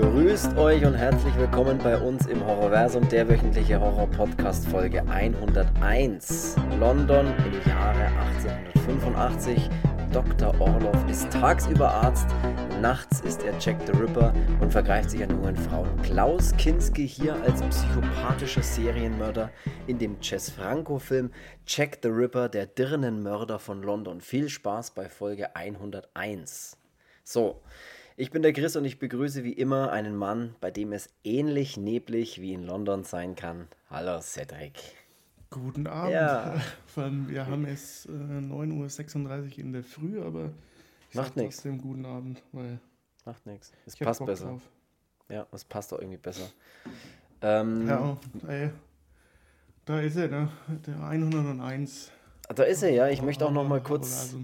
Grüßt euch und herzlich willkommen bei uns im Horrorversum, der wöchentliche Horror-Podcast Folge 101. London im Jahre 1885. Dr. Orloff ist tagsüber Arzt, nachts ist er Jack the Ripper und vergreift sich an jungen Frauen. Klaus Kinski hier als psychopathischer Serienmörder in dem Jess Franco-Film Jack the Ripper, der Dirnenmörder von London. Viel Spaß bei Folge 101. So, ich bin der Chris und ich begrüße wie immer einen Mann, bei dem es ähnlich neblig wie in London sein kann. Hallo Cedric. Guten Abend. Ja. Wir haben es äh, 9.36 Uhr in der Früh, aber ich Macht sag nix. trotzdem guten Abend, weil Macht nichts. Es passt besser. drauf. Ja, es passt auch irgendwie besser. Ähm, Ja, ey, da ist er, ne? Der 101. Da ist er, ja. Ich möchte auch noch mal kurz.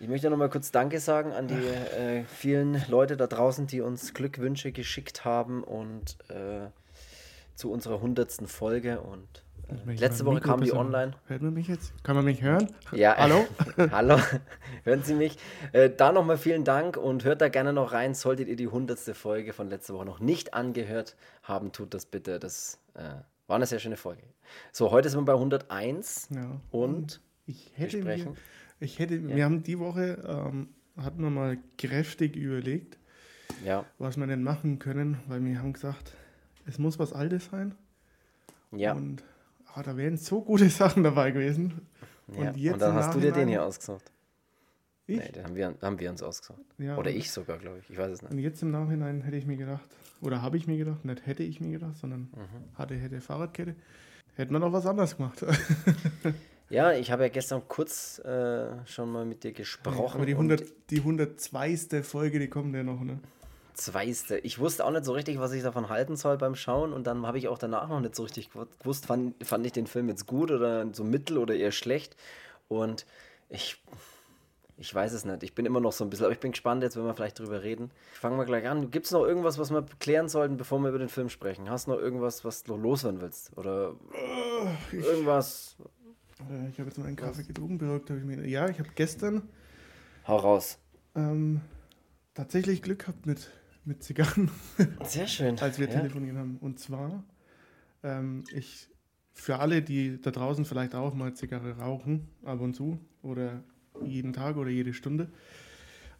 Ich möchte noch mal kurz Danke sagen an die äh, vielen Leute da draußen, die uns Glückwünsche geschickt haben und äh, zu unserer hundertsten Folge und äh, letzte Woche Mikro kam die online. Hört man mich jetzt? Kann man mich hören? Ja, Hallo? Hallo, hören Sie mich? Äh, da nochmal vielen Dank und hört da gerne noch rein. Solltet ihr die hundertste Folge von letzter Woche noch nicht angehört haben, tut das bitte. Das äh, war eine sehr schöne Folge. So, heute sind wir bei 101 Ja. und Ich wir hätte mir, sprechen. Ich hätte, wir haben die Woche, ähm, hatten wir mal kräftig überlegt, Ja, was wir denn machen können, weil wir haben gesagt, es muss was Altes sein. ja. Und ah, da wären so gute Sachen dabei gewesen. ja. Und jetzt und dann hast du dir den hier ausgesucht. Ich? Nee, den haben wir, haben wir uns ausgesucht. Ja, Oder ich sogar, glaube ich. Ich weiß es nicht. Und jetzt im Nachhinein hätte ich mir gedacht, oder habe ich mir gedacht, nicht hätte ich mir gedacht, sondern Mhm. hatte, hätte Fahrradkette, hätte man noch was anderes gemacht. Ja, ich habe ja gestern kurz äh, schon mal mit dir gesprochen. Aber die, und 100, die 102. Folge, die kommt ja noch, ne? Zweiste. Ich wusste auch nicht so richtig, was ich davon halten soll beim Schauen und dann habe ich auch danach noch nicht so richtig gewu- gewusst, fand, fand ich den Film jetzt gut oder so mittel oder eher schlecht. Und ich, ich weiß es nicht. Ich bin immer noch so ein bisschen, aber ich bin gespannt jetzt, wenn wir vielleicht drüber reden. Fangen wir gleich an. Gibt es noch irgendwas, was wir klären sollten, bevor wir über den Film sprechen? Hast du noch irgendwas, was du loswerden willst? Oder irgendwas? Äh, Ich habe jetzt mal einen Kaffee getrunken, beruhigt habe ich mir. Ja, ich habe gestern Hau raus. ähm, tatsächlich Glück gehabt mit, mit Zigarren, Sehr schön. als wir ja. telefoniert haben. Und zwar, ähm, ich, für alle, die da draußen vielleicht auch mal Zigarre rauchen, ab und zu, oder jeden Tag oder jede Stunde,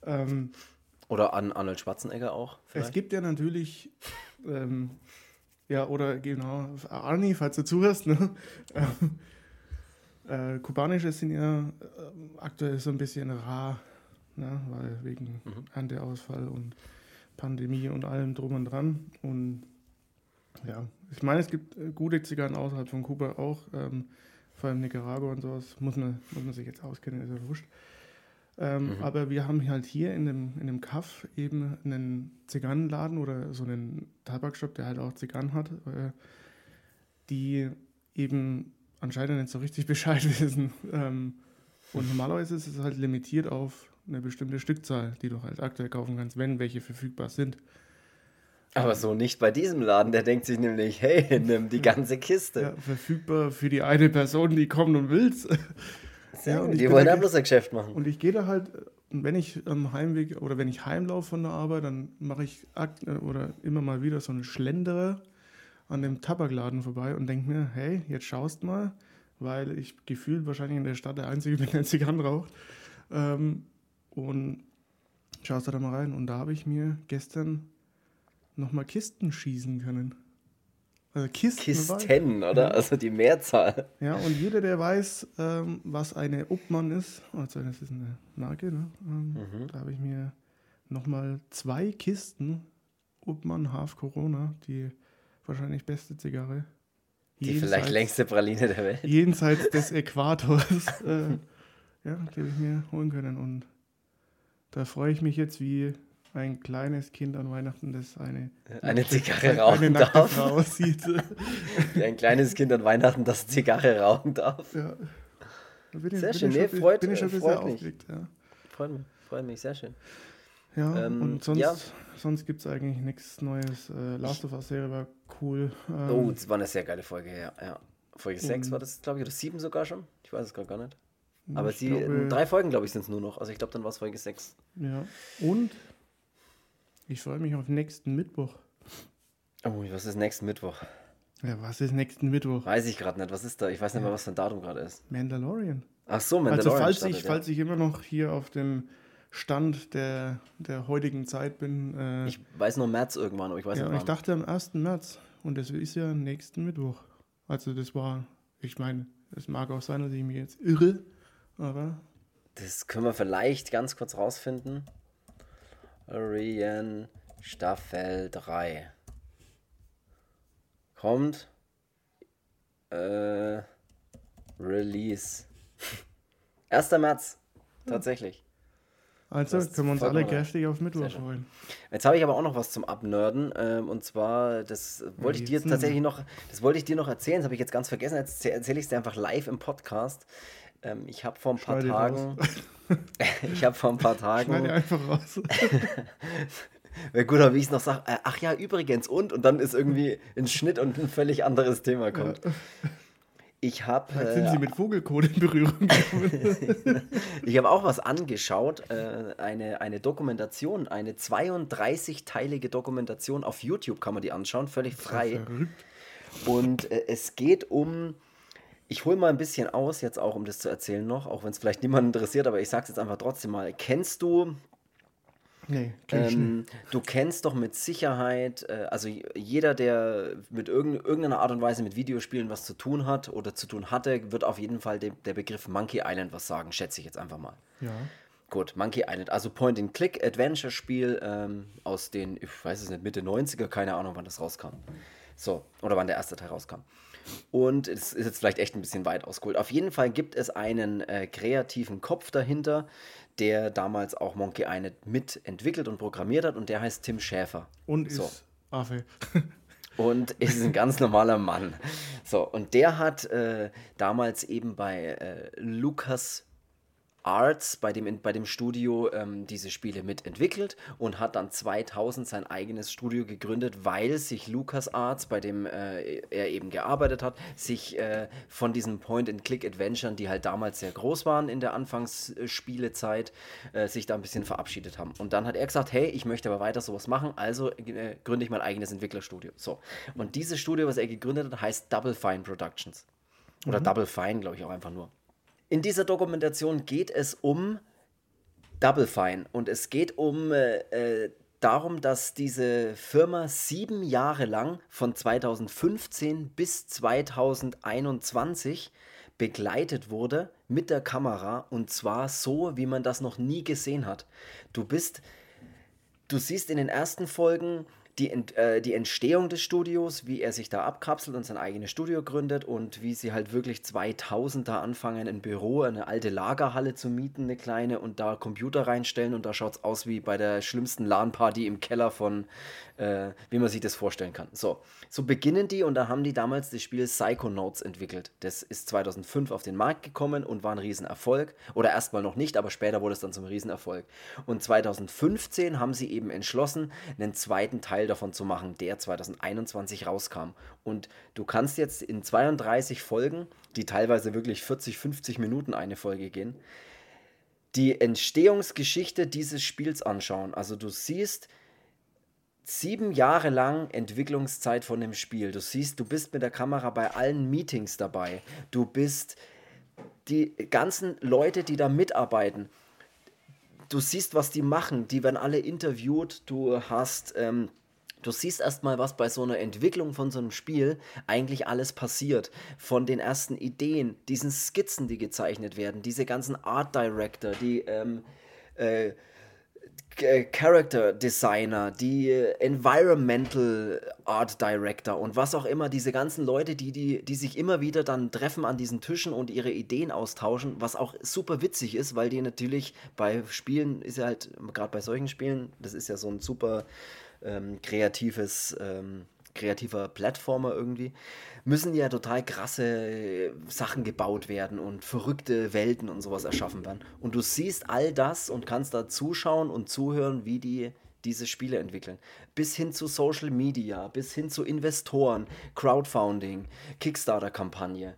ähm, Oder an Arnold Schwarzenegger auch. Es Vielleicht? gibt ja natürlich, ähm, ja, oder genau, Arni, falls du zuhörst, ne? Äh, kubanische sind ja äh, aktuell so ein bisschen rar, ne? weil wegen Mhm. Ernteausfall und Pandemie und allem drum und dran. Und ja, ich meine, es gibt äh, gute Zigarren außerhalb von Kuba auch, ähm, vor allem Nicaragua und sowas, muss man, muss man sich jetzt auskennen, ist ja wurscht. Ähm, Mhm. Aber wir haben halt hier in dem, in dem Kaff eben einen Zigarrenladen oder so einen Tabakshop, der halt auch Zigarren hat, äh, die eben anscheinend nicht so richtig Bescheid wissen. Ähm, und normalerweise ist es halt limitiert auf eine bestimmte Stückzahl, die du halt aktuell kaufen kannst, wenn welche verfügbar sind. Aber so nicht bei diesem Laden. Der denkt sich nämlich, hey, nimm die ganze Kiste. Ja, verfügbar für die eine Person, die kommen und willst. Sehr Ja, und die wollen da bloß ein Geschäft machen. Und ich gehe da halt, wenn ich am Heimweg oder wenn ich heimlaufe von der Arbeit, dann mache ich oder immer mal wieder so einen Schlenderer an dem Tabakladen vorbei und denke mir, hey, jetzt schaust mal, weil ich gefühlt wahrscheinlich in der Stadt der Einzige bin, der Zigarren raucht. Ähm, und schaust da mal rein. Und da habe ich mir gestern nochmal Kisten schießen können. Also Kisten. Kisten, oder? Also die Mehrzahl. Ja, und jeder, der weiß, ähm, was eine Obmann ist, also das ist eine Marke, ne? ähm, Mhm. da habe ich mir nochmal zwei Kisten Obmann Half Corona, die wahrscheinlich beste Zigarre. Die vielleicht längste Praline der Welt. Jenseits des Äquators, äh, ja, die habe ich mir holen können. Und da freue ich mich jetzt wie ein kleines Kind an Weihnachten, das eine, Eine Zigarre eine rauchen nackte darf. Frau sieht. Wie ein kleines Kind an Weihnachten, das Zigarre rauchen darf. ja. Da bin ich, Sehr bin schön. Nee, freut- bin ich schon äh, freut mich. Ja. Freut mich, freut mich, sehr schön. Ja, Ähm, und sonst, ja. sonst gibt es eigentlich nichts Neues. Äh, Last of Us-Serie war cool. Ähm, Oh, das war eine sehr geile Folge, ja. ja. Folge 6 Und- war das, glaube ich, oder 7 sogar schon. Ich weiß es gerade gar nicht. Aber die glaube- drei Folgen, glaube ich, sind es nur noch. Also ich glaube, dann war es Folge 6. Ja. Und ich freue mich auf nächsten Mittwoch. Oh, was ist nächsten Mittwoch? Ja, was ist nächsten Mittwoch? Weiß ich gerade nicht. Was ist da? Ich weiß nicht mehr, was für ein Datum gerade ist. Mandalorian. Ach so, Also Mandalorian. falls startet, ich, ja. falls ich immer noch hier auf dem Stand der, der heutigen Zeit bin. Äh, Ich weiß nur März irgendwann, aber ich weiß ja, nicht und ich wann. dachte am 1. März. Und das ist ja nächsten Mittwoch. Also das war, ich meine, es mag auch sein, dass ich mich jetzt irre, aber Das können wir vielleicht ganz kurz rausfinden. Orion Staffel 3. Kommt. Äh, Release. 1. März. Tatsächlich. Also Das können wir uns alle gerstig auf Mittwoch freuen. Jetzt habe ich aber auch noch was zum Abnörden. Ähm, und zwar, das wollte ich dir tatsächlich noch, das wollte ich dir noch erzählen, das habe ich jetzt ganz vergessen. Jetzt erzähle ich es dir einfach live im Podcast. Ähm, ich habe vor ein paar Schneide Tagen. ich habe vor ein paar Tagen. Schneide einfach raus. Wäre gut, aber wie ich es noch sage, äh, ach ja, übrigens und, und dann ist irgendwie ein Schnitt und ein völlig anderes Thema kommt. Ich habe Jetzt sind äh, sie mit Vogelcode in Berührung gekommen. ich habe auch was angeschaut, äh, eine, eine Dokumentation, eine 32-teilige Dokumentation auf YouTube kann man die anschauen, völlig frei. Und äh, es geht um, ich hole mal ein bisschen aus, jetzt auch um das zu erzählen noch, auch wenn es vielleicht niemanden interessiert, aber ich sage es jetzt einfach trotzdem mal. Kennst du Nee. Ähm, du kennst doch mit Sicherheit, äh, also jeder, der mit irgend, irgendeiner Art und Weise mit Videospielen was zu tun hat oder zu tun hatte, wird auf jeden Fall dem, der Begriff Monkey Island was sagen, schätze ich jetzt einfach mal. Ja. Gut, Monkey Island, also Point-and-Click-Adventure-Spiel ähm, aus den, ich weiß es nicht, Mitte 90er, keine Ahnung, wann das rauskam. So, oder wann der erste Teil rauskam. Und es ist jetzt vielleicht echt ein bisschen weit ausgeholt. Auf jeden Fall gibt es einen äh, kreativen Kopf dahinter, der damals auch Monkey Island mitentwickelt und programmiert hat und der heißt Tim Schäfer. Und So. ist Affe. Und ist ein ganz normaler Mann. So, und der hat äh, damals eben bei äh, Lucas Arts, bei dem, bei dem Studio, ähm, diese Spiele mitentwickelt und hat dann 2000 sein eigenes Studio gegründet, weil sich Lucas Arts, bei dem äh, er eben gearbeitet hat, sich äh, von diesen Point-and-Click-Adventuren, die halt damals sehr groß waren in der Anfangsspielezeit, äh, sich da ein bisschen verabschiedet haben. Und dann hat er gesagt, hey, ich möchte aber weiter sowas machen, also äh, gründe ich mein eigenes Entwicklerstudio. So. Und dieses Studio, was er gegründet hat, heißt Double Fine Productions. Oder Double Fine, glaube ich auch einfach nur. In dieser Dokumentation geht es um Double Fine und es geht um äh, äh, darum, dass diese Firma sieben Jahre lang von 2015 bis 2021 begleitet wurde mit der Kamera und zwar so, wie man das noch nie gesehen hat. Du bist du siehst in den ersten Folgen die, äh, die Entstehung des Studios, wie er sich da abkapselt und sein eigenes Studio gründet und wie sie halt wirklich 2000 da anfangen, ein Büro, eine alte Lagerhalle zu mieten, eine kleine, und da Computer reinstellen. Und da schaut es aus wie bei der schlimmsten LAN-Party im Keller von, äh, wie man sich das vorstellen kann. So, so beginnen die und da haben die damals das Spiel Psychonauts entwickelt. Das ist 2005 auf den Markt gekommen und war ein Riesenerfolg. Oder erstmal noch nicht, aber später wurde es dann zum Riesenerfolg. Und 2015 haben sie eben entschlossen, einen zweiten Teil davon zu machen, der 2021 rauskam. Und du kannst jetzt in 32 Folgen, die teilweise wirklich 40, 50 Minuten eine Folge gehen, die Entstehungsgeschichte dieses Spiels anschauen. Also du siehst sieben Jahre lang Entwicklungszeit von dem Spiel. Du siehst, du bist mit der Kamera bei allen Meetings dabei. Du bist die ganzen Leute, die da mitarbeiten. Du siehst, was die machen. Die werden alle interviewt. Du hast, ähm, du siehst erstmal, was bei so einer Entwicklung von so einem Spiel eigentlich alles passiert. Von den ersten Ideen, diesen Skizzen, die gezeichnet werden, diese ganzen Art Director, die ähm, äh, Character Designer, die äh, Environmental Art Director und was auch immer, diese ganzen Leute, die, die, die sich immer wieder dann treffen an diesen Tischen und ihre Ideen austauschen, was auch super witzig ist, weil die natürlich bei Spielen ist ja halt, gerade bei solchen Spielen, das ist ja so ein super ähm, kreatives, ähm, kreativer Plattformer irgendwie, müssen ja total krasse äh, Sachen gebaut werden und verrückte Welten und sowas erschaffen werden. Und du siehst all das und kannst da zuschauen und zuhören, wie die diese Spiele entwickeln. Bis hin zu Social Media, bis hin zu Investoren, Crowdfunding, Kickstarter-Kampagne.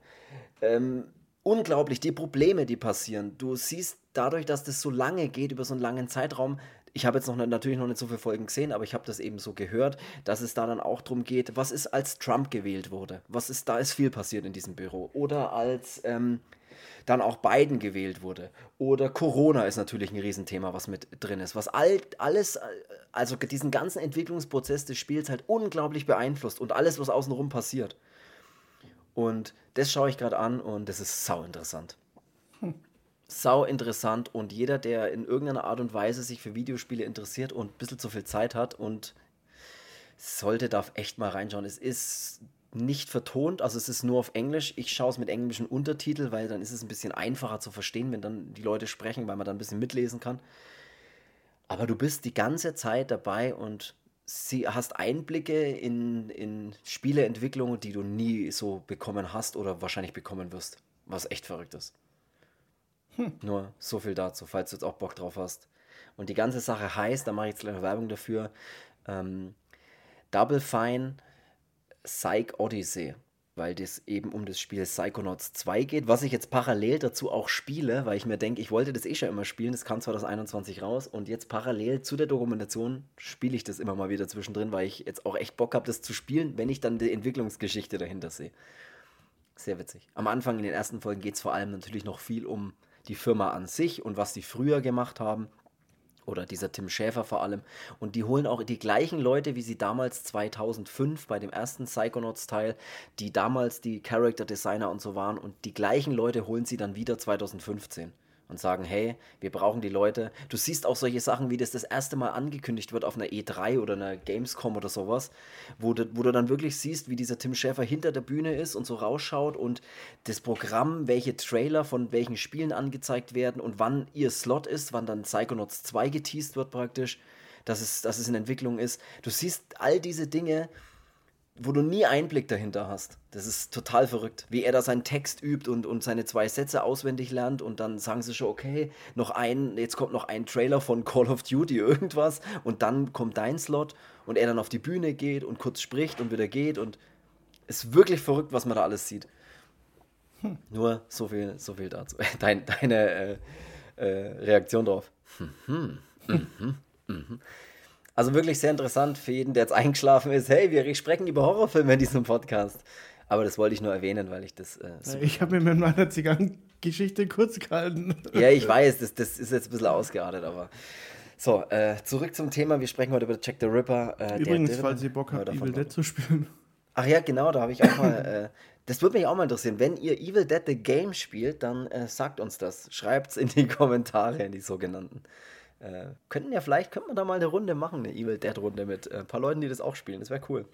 Ähm, unglaublich, die Probleme, die passieren. Du siehst dadurch, dass das so lange geht, über so einen langen Zeitraum, ich habe jetzt noch natürlich noch nicht so viele Folgen gesehen, aber ich habe das eben so gehört, dass es da dann auch darum geht, was ist, als Trump gewählt wurde? Was ist, da ist viel passiert in diesem Büro. Oder als ähm, dann auch Biden gewählt wurde. Oder Corona ist natürlich ein Riesenthema, was mit drin ist. Was all, alles, also diesen ganzen Entwicklungsprozess des Spiels halt unglaublich beeinflusst und alles, was außenrum passiert. Und das schaue ich gerade an und das ist sau interessant. Sau interessant und jeder, der in irgendeiner Art und Weise sich für Videospiele interessiert und ein bisschen zu viel Zeit hat und sollte, darf echt mal reinschauen. Es ist nicht vertont, also es ist nur auf Englisch. Ich schaue es mit englischen Untertitel, weil dann ist es ein bisschen einfacher zu verstehen, wenn dann die Leute sprechen, weil man dann ein bisschen mitlesen kann. Aber du bist die ganze Zeit dabei und sie, hast Einblicke in, in Spieleentwicklungen, die du nie so bekommen hast oder wahrscheinlich bekommen wirst. Was echt verrückt ist. Hm. Nur so viel dazu, falls du jetzt auch Bock drauf hast. Und die ganze Sache heißt, da mache ich jetzt gleich Werbung dafür, ähm, Double Fine Psych Odyssey, weil das eben um das Spiel Psychonauts 2 geht, was ich jetzt parallel dazu auch spiele, weil ich mir denke, ich wollte das eh schon immer spielen, das kam 2021 raus und jetzt parallel zu der Dokumentation spiele ich das immer mal wieder zwischendrin, weil ich jetzt auch echt Bock habe, das zu spielen, wenn ich dann die Entwicklungsgeschichte dahinter sehe. Sehr witzig. Am Anfang in den ersten Folgen geht es vor allem natürlich noch viel um die Firma an sich und was die früher gemacht haben oder dieser Tim Schäfer vor allem. Und die holen auch die gleichen Leute, wie sie damals 2005 bei dem ersten Psychonauts-Teil, die damals die Character Designer und so waren. Und die gleichen Leute holen sie dann wieder 2015 und sagen, hey, wir brauchen die Leute. Du siehst auch solche Sachen, wie das das erste Mal angekündigt wird auf einer E3 oder einer Gamescom oder sowas, wo du, wo du dann wirklich siehst, wie dieser Tim Schäfer hinter der Bühne ist und so rausschaut und das Programm, welche Trailer von welchen Spielen angezeigt werden und wann ihr Slot ist, wann dann Psychonauts 2 geteased wird praktisch, dass es, dass es in Entwicklung ist. Du siehst all diese Dinge, wo du nie Einblick dahinter hast. Das ist total verrückt, wie er da seinen Text übt und, und seine zwei Sätze auswendig lernt und dann sagen sie schon, okay, noch ein, jetzt kommt noch ein Trailer von Call of Duty irgendwas und dann kommt dein Slot und er dann auf die Bühne geht und kurz spricht und wieder geht und ist wirklich verrückt, was man da alles sieht. Hm. Nur so viel, so viel dazu. Dein, deine äh, äh, Reaktion drauf. Hm, hm, mhm, mhm. Also wirklich sehr interessant für jeden, der jetzt eingeschlafen ist. Hey, wir sprechen über Horrorfilme in diesem Podcast. Aber das wollte ich nur erwähnen, weil ich das. Äh, ich habe mir mit meiner Zigarrengeschichte kurz gehalten. Ja, ich weiß, das, das ist jetzt ein bisschen ausgeartet, aber. So, äh, zurück zum Thema. Wir sprechen heute über Jack the Ripper. Äh, Übrigens, der, der, falls ihr Bock habt, Evil Dead zu spielen. Ach ja, genau, da habe ich auch mal. Äh, das würde mich auch mal interessieren. Wenn ihr Evil Dead the Game spielt, dann äh, sagt uns das. Schreibt es in die Kommentare, in die sogenannten. Äh, könnten ja vielleicht, könnte man da mal eine Runde machen, eine Evil Dead Runde mit äh, ein paar Leuten, die das auch spielen. Das wäre cool.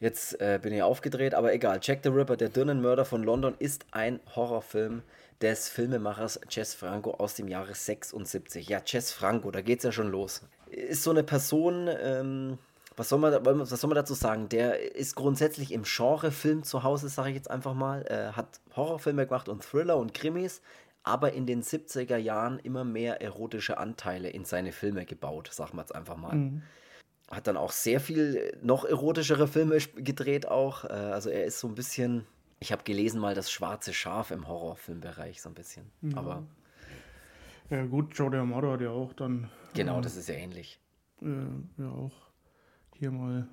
Jetzt äh, bin ich aufgedreht, aber egal. Jack the Ripper, der Dünnenmörder von London, ist ein Horrorfilm des Filmemachers Jess Franco aus dem Jahre 76. Ja, Jess Franco, da geht's ja schon los. Ist so eine Person, ähm, was, soll man, was soll man dazu sagen? Der ist grundsätzlich im Genre-Film zu Hause, sage ich jetzt einfach mal. Äh, hat Horrorfilme gemacht und Thriller und Krimis, aber in den 70er Jahren immer mehr erotische Anteile in seine Filme gebaut, sagen wir jetzt einfach mal. Mhm. Hat dann auch sehr viel noch erotischere Filme gedreht auch. Äh, also er ist so ein bisschen, ich habe gelesen mal das schwarze Schaf im Horrorfilmbereich so ein bisschen. Ja. Aber ja gut, Joe D'Amato hat ja auch dann. Genau, äh, das ist ja ähnlich. Äh, ja auch hier mal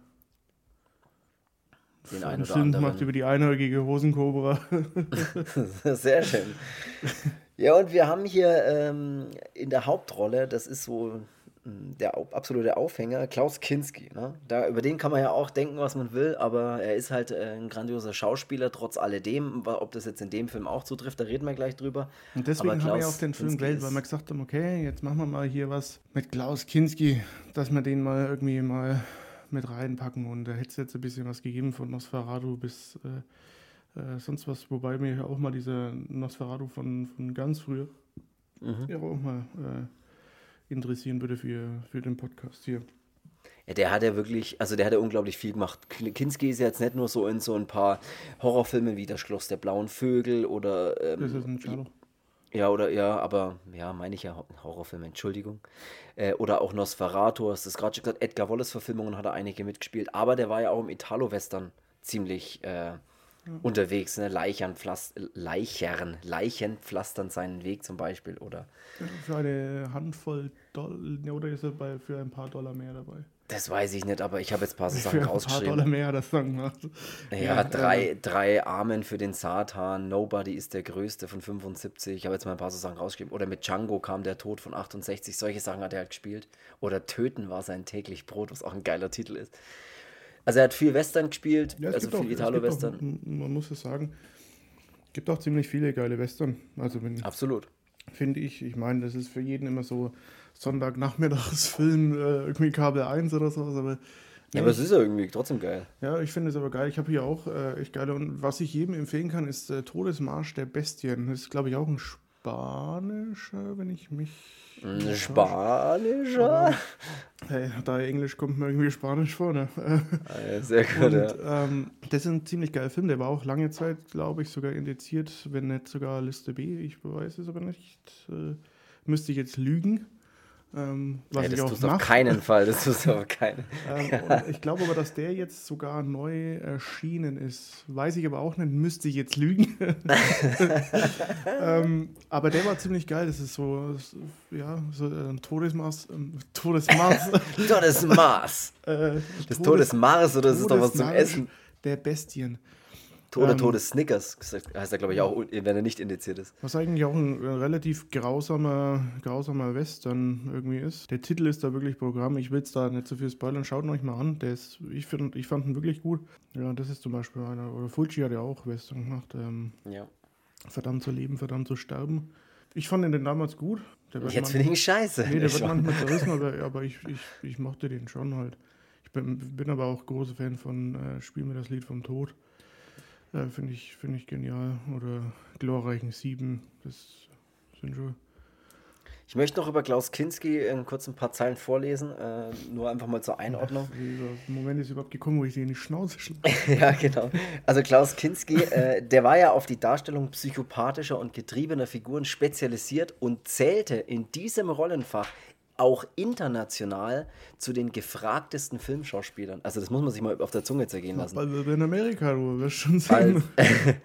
den einen oder Film anderen. macht über die einäugige Hosenkobra. Sehr schön. Ja, und wir haben hier ähm, in der Hauptrolle, das ist so hm, der absolute Aufhänger, Klaus Kinski. Ne? Da, über den kann man ja auch denken, was man will, aber er ist halt äh, ein grandioser Schauspieler, trotz alledem. Ob das jetzt in dem Film auch zutrifft, da reden wir gleich drüber. Und deswegen haben wir ja auch den Film gewählt, weil wir gesagt haben, okay, jetzt machen wir mal hier was mit Klaus Kinski, dass wir den mal irgendwie mal mit reinpacken. Und da hätte es jetzt ein bisschen was gegeben von Nosferatu bis äh, äh, sonst was. Wobei mir auch mal dieser Nosferatu von, von ganz früher mhm. ja auch mal äh, interessieren würde für, für den Podcast hier. Ja, der hat ja wirklich, also der hat ja unglaublich viel gemacht. Kinski ist ja jetzt nicht nur so in so ein paar Horrorfilmen wie Das Schloss der blauen Vögel oder. Ähm, das ist ein. Ja, oder ja, aber ja, meine ich ja Horrorfilm, Entschuldigung. Äh, oder auch Nosferatu, hast du gerade schon gesagt, Edgar Wallace-Verfilmungen hat er einige mitgespielt, aber der war ja auch im Italo-Western ziemlich äh, unterwegs, ne? Leichern, Leichern, Leichen pflastern seinen Weg zum Beispiel oder Für eine Handvoll Dollar, oder ist er bei, für ein paar Dollar mehr dabei? Das weiß ich nicht, aber ich habe jetzt ein paar so Sachen ein paar rausgeschrieben. Dollar mehr hat er es dann gemacht. Ja, äh, drei, drei Armen für den Satan, Nobody ist der größte von 75. Ich habe jetzt mal ein paar so Sachen rausgeschrieben. Oder mit Django kam der Tod von 68. Solche Sachen hat er halt gespielt. Oder Töten war sein täglich Brot, was auch ein geiler Titel ist. Also er hat viel Western gespielt, Ja, es also viel es Italo-Western. Man muss es sagen, gibt auch ziemlich viele geile Western. Also wenn, Absolut. finde ich, ich meine, das ist für jeden immer so Sonntagnachmittagsfilm, äh, irgendwie Kabel 1 oder sowas, aber Ja, nee, aber es ist ja irgendwie trotzdem geil. Ja, ich finde es aber geil. Ich habe hier auch äh, echt geile. Und was ich jedem empfehlen kann, ist äh, Todesmarsch der Bestien. Das ist, glaube ich, auch ein spanischer, wenn ich mich. Ein. Spanischer. Hey, da Englisch kommt mir irgendwie Spanisch vor, ne? Ja, Sehr gut, Und ja. ähm, das ist ein ziemlich geiler Film. Der war auch lange Zeit, glaube ich, sogar indiziert, wenn nicht sogar Liste B. Ich weiß es aber nicht. Äh, müsste ich jetzt lügen. Ähm, was ich das auch tust du auf keinen Fall. Das tust du auf keinen Ähm, ich glaube aber, dass der jetzt sogar neu erschienen ist. Weiß ich aber auch nicht, müsste ich jetzt lügen. ähm, aber der war ziemlich geil. Das ist so, ja, so äh, ein Todesmaß. Ähm, Todesmaß. Todesmaß. äh, Das Todesmars oder das ist doch was zum Essen. Der Bestien. Tode, Ähm, Todes Snickers heißt er, glaube ich, auch, wenn er nicht indiziert ist. Was eigentlich auch ein äh, relativ grausamer, grausamer Western irgendwie ist. Der Titel ist da wirklich Programm. Ich will es da nicht zu viel spoilern. Schaut ihn euch mal an. Der ist, ich, find, ich fand ihn wirklich gut. Ja, das ist zum Beispiel einer. Oder Fulci hat ja auch Western gemacht. Ähm, Ja. verdammt zu leben, verdammt zu sterben. Ich fand den damals gut. Jetzt finde ich ihn scheiße. Nee, der Ich wird war- manchmal zerrissen, aber, aber ich, ich, ich mochte den schon halt. Ich bin, bin aber auch großer Fan von äh, Spiel mir das Lied vom Tod. Äh, Finde ich, find ich genial. Oder Glorreichen Sieben. Das sind schon. Ich möchte noch über Klaus Kinski in kurz ein paar Zeilen vorlesen, äh, nur einfach mal zur Einordnung. Dieser Moment ist überhaupt gekommen, wo ich sie in die Schnauze schlage. ja, genau. Also Klaus Kinski, äh, der war ja auf die Darstellung psychopathischer und getriebener Figuren spezialisiert und zählte in diesem Rollenfach auch international zu den gefragtesten Filmschauspielern. Also das muss man sich mal auf der Zunge zergehen lassen. Weil wir in Amerika, du wirst schon Als, sehen.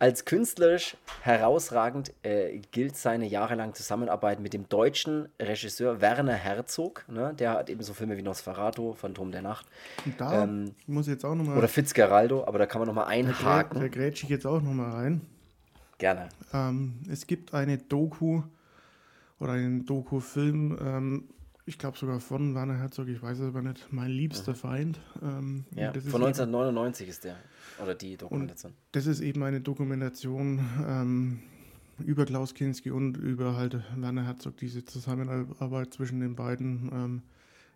als künstlerisch herausragend äh, gilt seine jahrelange Zusammenarbeit mit dem deutschen Regisseur Werner Herzog. Ne? Der hat eben so Filme wie Nosferatu, Phantom der Nacht Und da ähm, muss ich jetzt auch nochmal. oder Fitzgeraldo, aber da kann man nochmal Da einhaken. grätsche ich jetzt auch nochmal rein. Gerne. Ähm, es gibt eine Doku oder einen Doku-Film, ähm, ich glaube sogar von Werner Herzog, ich weiß es aber nicht, Mein liebster Feind. Ähm, Mhm. Ja, von eben- 1999 ist der. Oder die Dokumentation. Das ist eben eine Dokumentation ähm, über Klaus Kinski und über halt Werner Herzog, diese Zusammenarbeit zwischen den beiden. Ähm,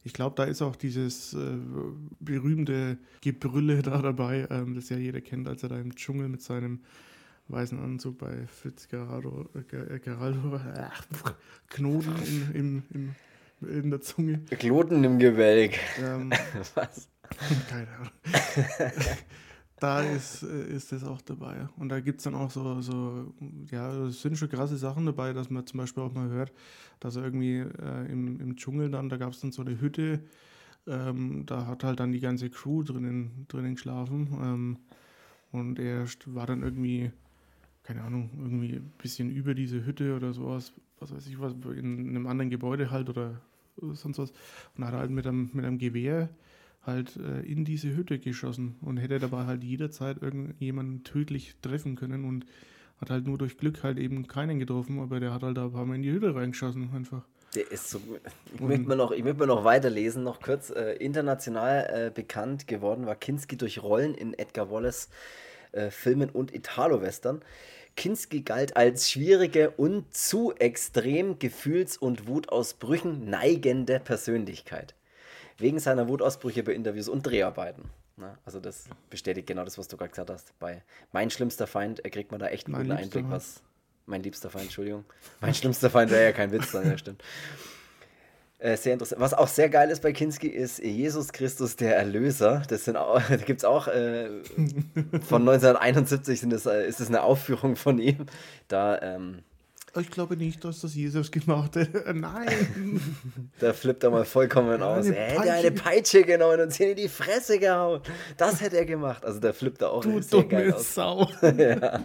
ich glaube, da ist auch dieses äh, berühmte Gebrülle da dabei, ähm, das ja jeder kennt, als er da im Dschungel mit seinem weißen Anzug bei Fitzgeraldo äh, äh, Geraldo, äh, Knoten in, in, in, in der Zunge. Kloten im Gebälk. Ähm, Was? keine Ahnung. da ist, äh, ist das auch dabei. Und da gibt es dann auch so, so, ja, es sind schon krasse Sachen dabei, dass man zum Beispiel auch mal hört, dass er irgendwie äh, im, im Dschungel dann, da gab es dann so eine Hütte, ähm, da hat halt dann die ganze Crew drinnen, drinnen geschlafen. Ähm, und er war dann irgendwie, keine Ahnung, irgendwie ein bisschen über diese Hütte oder sowas, was weiß ich was, in einem anderen Gebäude halt oder sonst was. Und hat halt mit einem, mit einem Gewehr halt äh, in diese Hütte geschossen und hätte dabei halt jederzeit irgendjemanden tödlich treffen können und hat halt nur durch Glück halt eben keinen getroffen, aber der hat halt da ein paar Mal in die Hütte reingeschossen einfach. Der ist so. Ich möchte mal noch, ich möchte mal noch weiterlesen, noch kurz. Äh, international äh, bekannt geworden war Kinski durch Rollen in Edgar Wallace äh, Filmen und Italo-Western. Kinski galt als schwierige und zu extrem Gefühls- und Wutausbrüchen neigende Persönlichkeit. Wegen seiner Wutausbrüche bei Interviews und Dreharbeiten. Na, also das bestätigt genau das, was du gerade gesagt hast. Bei Mein schlimmster Feind äh, kriegt man da echt einen Mein guten Einblick, was. Mein liebster Feind, Entschuldigung. Mein schlimmster Feind wäre ja kein Witz sein, ja stimmt. Äh, sehr interessant. Was auch sehr geil ist bei Kinski ist Jesus Christus der Erlöser. Das sind auch, da gibt es auch äh, von 1971 sind das, äh, ist es eine Aufführung von ihm. Da ähm, Ich glaube nicht, dass das Jesus gemacht hat. Nein. da flippt er mal vollkommen Ja, aus. Er hätte eine Peitsche genommen und sie in die Fresse gehauen. Das hätte er gemacht. Also da flippt er auch Du sehr geil aus. Sau. ja.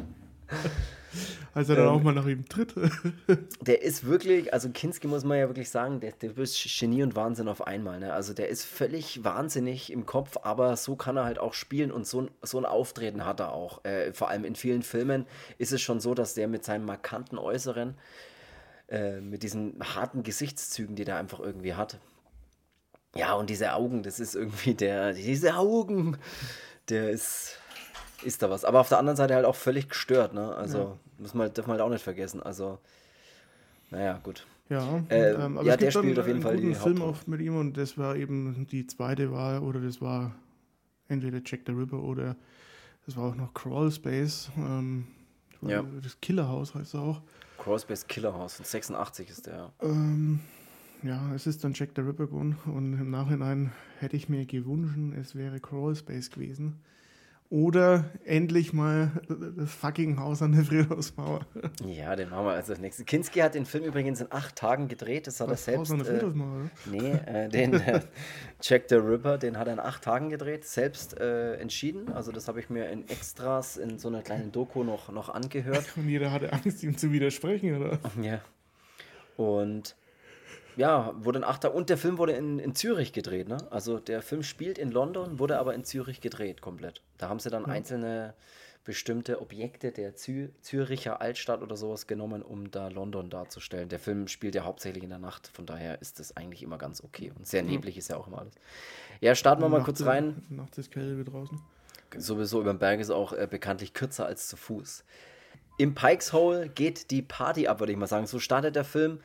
Als er dann Ähm, auch mal nach ihm tritt. Der ist wirklich, also Kinski muss man ja wirklich sagen, der, der ist Genie und Wahnsinn auf einmal. Ne? Also der ist völlig wahnsinnig im Kopf, aber so kann er halt auch spielen und so ein, so ein Auftreten hat er auch. Äh, vor allem in vielen Filmen ist es schon so, dass der mit seinem markanten Äußeren, äh, mit diesen harten Gesichtszügen, die der einfach irgendwie hat. Ja, und diese Augen, das ist irgendwie der, diese Augen, der ist, ist da was. Aber auf der anderen Seite halt auch völlig gestört, ne? Also, muss man, darf man halt auch nicht vergessen. Also, naja, gut. Ja, Äh, ähm, ja, es der gibt dann spielt auf jeden einen Fall guten Film auch mit ihm und das war eben die zweite Wahl oder das war entweder Jack the Ripper oder das war auch noch Crawl Space. Ähm, Ja. Das Killerhaus heißt es auch. Crossbase Killer House von 86 ist der. Ähm, ja, es ist dann Jack the Ripper geworden und im Nachhinein hätte ich mir gewünscht, es wäre Crawl Space gewesen. Oder endlich mal das fucking Haus an der Friedhofsmauer. Ja, den machen wir als das nächste. Kinski hat den Film übrigens in acht Tagen gedreht. Das hat Das er Haus selbst. an der Äh, Friedhofsmauer, oder? nee, äh, den äh, Jack the Ripper, den hat er in acht Tagen gedreht, selbst äh, entschieden. Also, das habe ich mir in Extras in so einer kleinen Doku noch, noch angehört. Und jeder hatte Angst, ihm zu widersprechen, oder? Ja. Und ja, wurde in acht Tagen. Und der Film wurde in, in Zürich gedreht, ne? Also der Film spielt in London, wurde aber in Zürich gedreht, komplett. Da haben sie dann einzelne bestimmte Objekte der Zü Züricher Altstadt oder sowas genommen, um da London darzustellen. Der Film spielt ja hauptsächlich in der Nacht, von daher ist das eigentlich immer ganz okay. Und sehr neblig ist ja auch immer alles. Ja, starten wir mal kurz Nacht- rein Nachts ist Kälte draußen. sowieso über den Berg ist auch äh, bekanntlich kürzer als zu Fuß. Im Pikes Hole geht die Party ab, würde ich mal sagen. So startet der Film.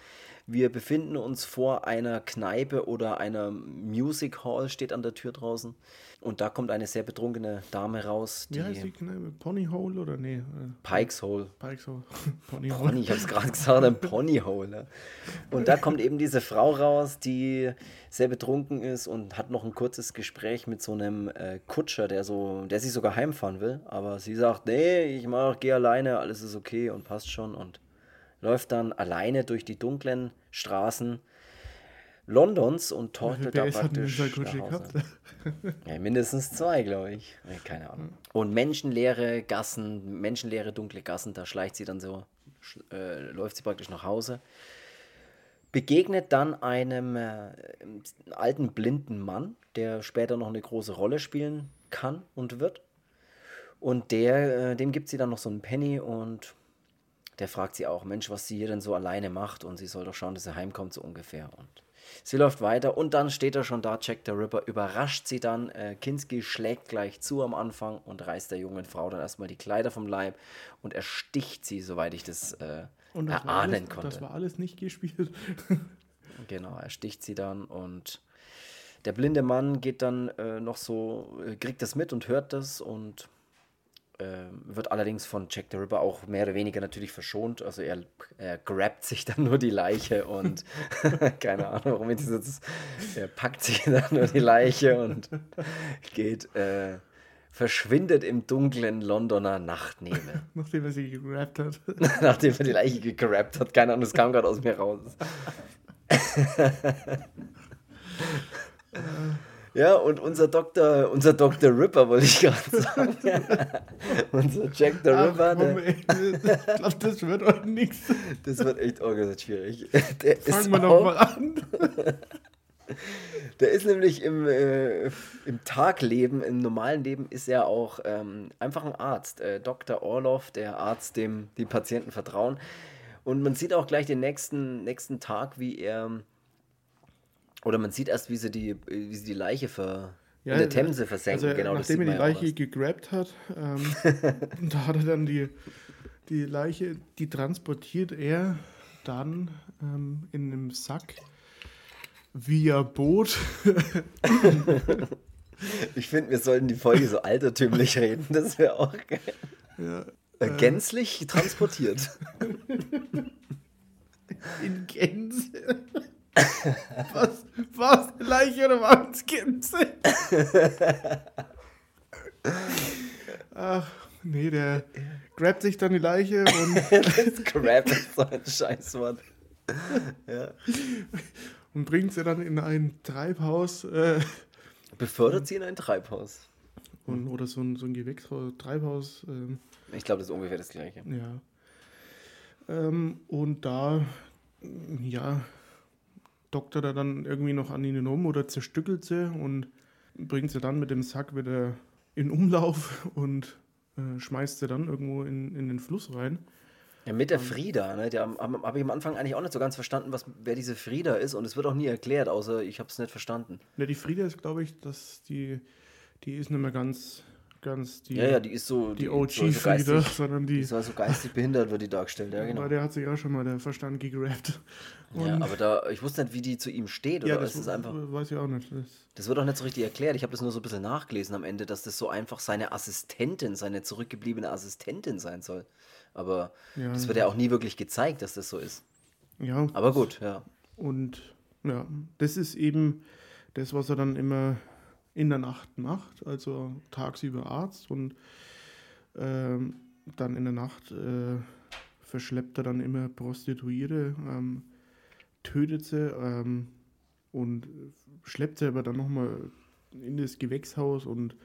Wir befinden uns vor einer Kneipe oder einer Music Hall, steht an der Tür draußen. Und da kommt eine sehr betrunkene Dame raus, Wie heißt die Kneipe? Pony Hole oder nee? Äh, Pikes Hole. Pikes Hole. Pony Pony, Hole. ich habe es gerade gesagt, ein Ponyhole. Ne? Und da kommt eben diese Frau raus, die sehr betrunken ist und hat noch ein kurzes Gespräch mit so einem äh, Kutscher, der so, der sich sogar heimfahren will. Aber sie sagt, nee, ich mach, geh alleine, alles ist okay und passt schon und läuft dann alleine durch die dunklen Straßen Londons und torkelt da praktisch nach Hause. Ja, mindestens zwei, glaube ich. Keine Ahnung. Und menschenleere Gassen, menschenleere dunkle Gassen, da schleicht sie dann so, äh, läuft sie praktisch nach Hause. Begegnet dann einem äh, alten blinden Mann, der später noch eine große Rolle spielen kann und wird. Und der, äh, dem gibt sie dann noch so einen Penny und der fragt sie auch, Mensch, was sie hier denn so alleine macht und sie soll doch schauen, dass sie heimkommt, so ungefähr. Und sie läuft weiter und dann steht er schon da, Jack the Ripper, überrascht sie dann. Äh, Kinski schlägt gleich zu am Anfang und reißt der jungen Frau dann erstmal die Kleider vom Leib und ersticht sie, soweit ich das, äh, Und das erahnen alles, konnte. das war alles nicht gespielt. Genau, er sticht sie dann und der blinde Mann geht dann äh, noch so, äh, kriegt das mit und hört das und wird allerdings von Jack the Ripper auch mehr oder weniger natürlich verschont. Also er, er grabt sich dann nur die Leiche und keine Ahnung, warum jetzt ist. Er packt sich dann nur die Leiche und geht, äh, verschwindet im dunklen Londoner Nachtnebel. Nachdem er sie gerappt hat. Nachdem er die Leiche gegrabt hat. Keine Ahnung, das kam gerade aus mir raus. Ja, und unser Dr. unser Dr. Ripper, wollte ich gerade sagen. unser Jack the Ach, Ripper, der, ich glaube, das wird heute nichts. das wird echt organisiert schwierig. Der ist, Fangen wir auch, doch mal an. der ist nämlich im, äh, im Tagleben, im normalen Leben, ist er auch ähm, einfach ein Arzt. Äh, Dr. Orloff, der Arzt, dem die Patienten vertrauen. Und man sieht auch gleich den nächsten, nächsten Tag, wie er. Oder man sieht erst, wie sie die, wie sie die Leiche ver, in der Themse versenken. Also, genau, das nachdem er die ja Leiche gegrabt hat, ähm, da hat er dann die, die Leiche, die transportiert er dann ähm, in einem Sack via Boot. Ich finde, wir sollten die Folge so altertümlich reden. Das wäre auch geil. ja, Äh, gänzlich transportiert. in Gänse. Was? Was? Leiche oder Gänse? Ach, nee, der grabt sich dann die Leiche und. das Grab ist so ein Scheißwort. ja. Und bringt sie dann in ein Treibhaus. Äh, Befördert sie in ein Treibhaus. Und, oder so ein, so ein Gewächshaus, Treibhaus. Ähm, ich glaube, das ist ungefähr das gleiche. Ja. Ähm, und da, ja, doktert er dann irgendwie noch an ihnen um oder zerstückelt sie und bringt sie dann mit dem Sack wieder in Umlauf und äh, schmeißt sie dann irgendwo in, in den Fluss rein. Ja, mit der Frieda, ne? Habe ich am Anfang eigentlich auch nicht so ganz verstanden, was, wer diese Frieda ist und es wird auch nie erklärt, außer ich habe es nicht verstanden. Ja, die Frieda ist, glaube ich, dass die, die ist nicht mehr ganz ganz die. Ja, ja, die ist so. Die, die OG-Frieda, so sondern die. Die soll so geistig behindert, wird die dargestellt, ja, genau. Weil der hat sich auch schon mal der Verstand gegrabt. ja, aber da, ich wusste nicht, wie die zu ihm steht, oder ja, das ist einfach. Weiß ich auch nicht. Das, das wird auch nicht so richtig erklärt. Ich habe das nur so ein bisschen nachgelesen am Ende, dass das so einfach seine Assistentin, seine zurückgebliebene Assistentin sein soll. Aber ja, das wird ja auch nie wirklich gezeigt, dass das so ist. Ja. Aber gut, ja. Und ja, das ist eben das, was er dann immer in der Nacht macht, also tagsüber Arzt und ähm, dann in der Nacht äh, verschleppt er dann immer Prostituierte, ähm, tötet sie ähm, und schleppt sie aber dann nochmal in das Gewächshaus und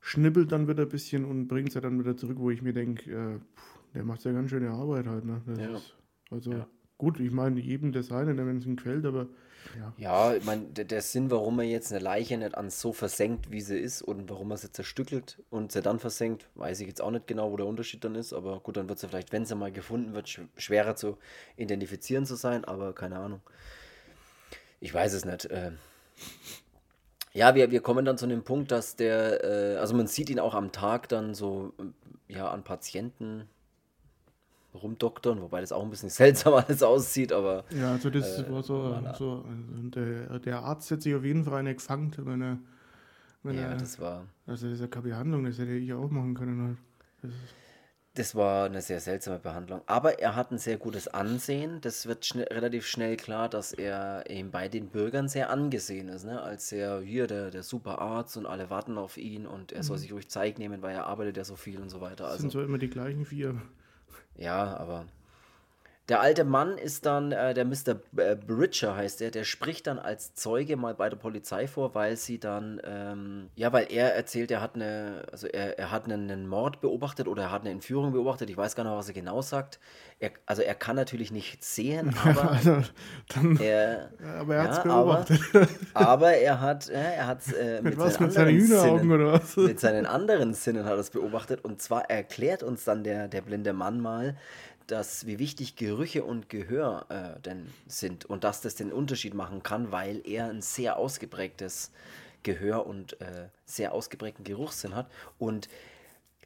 schnippelt dann wieder ein bisschen und bringt sie dann wieder zurück, wo ich mir denke, äh, der macht ja ganz schöne Arbeit halt. Ne? Ja. Ist, also ja. gut, ich meine, jedem das eine, wenn es ihm gefällt, aber ja, ich meine, der, der, Sinn, warum er jetzt eine Leiche nicht ans so versenkt, wie sie ist, und warum er sie zerstückelt und sie dann versenkt, weiß ich jetzt auch nicht genau, wo der Unterschied dann ist. Aber gut, dann wird sie vielleicht, wenn sie mal gefunden wird, schwerer zu identifizieren zu sein, aber keine Ahnung. Ich weiß es nicht. Äh, ja, wir, wir kommen dann zu dem Punkt, dass der, äh, also man sieht ihn auch am Tag dann so, ja, an Patienten rumdoktern, wobei das auch ein bisschen seltsam alles aussieht, aber. Ja, also das äh, war so, so der, der Arzt hat sich auf jeden Fall eine gefangen, wenn er. Wenn ja, er, das war. Also das ist ja keine Behandlung, das hätte ich auch machen können. Halt. Das, das war eine sehr seltsame Behandlung. Aber er hat ein sehr gutes Ansehen. Das wird schnell, relativ schnell klar, dass er eben bei den Bürgern sehr angesehen ist. Ne? Als sehr, hier, der, der super Arzt und alle warten auf ihn und er soll mhm. sich ruhig Zeit nehmen, weil er arbeitet ja so viel und so weiter. Das also, sind so immer die gleichen vier. Ja, aber der alte Mann ist dann, äh, der Mr. Äh, Bridger heißt er, der spricht dann als Zeuge mal bei der Polizei vor, weil sie dann, ähm, ja, weil er erzählt, er hat eine, also er, er hat einen, einen, Mord beobachtet oder er hat eine Entführung beobachtet, ich weiß gar nicht, was er genau sagt. Er, also er kann natürlich nicht sehen, aber also, dann, er, aber er ja, beobachtet. Aber, aber, er hat, ja, er hat äh, mit, mit, seinen mit anderen Sinnen, oder was? mit seinen anderen Sinnen hat er es beobachtet und zwar erklärt uns dann der, der blinde Mann mal, dass, wie wichtig Gerüche und Gehör äh, denn sind und dass das den Unterschied machen kann, weil er ein sehr ausgeprägtes Gehör und äh, sehr ausgeprägten Geruchssinn hat und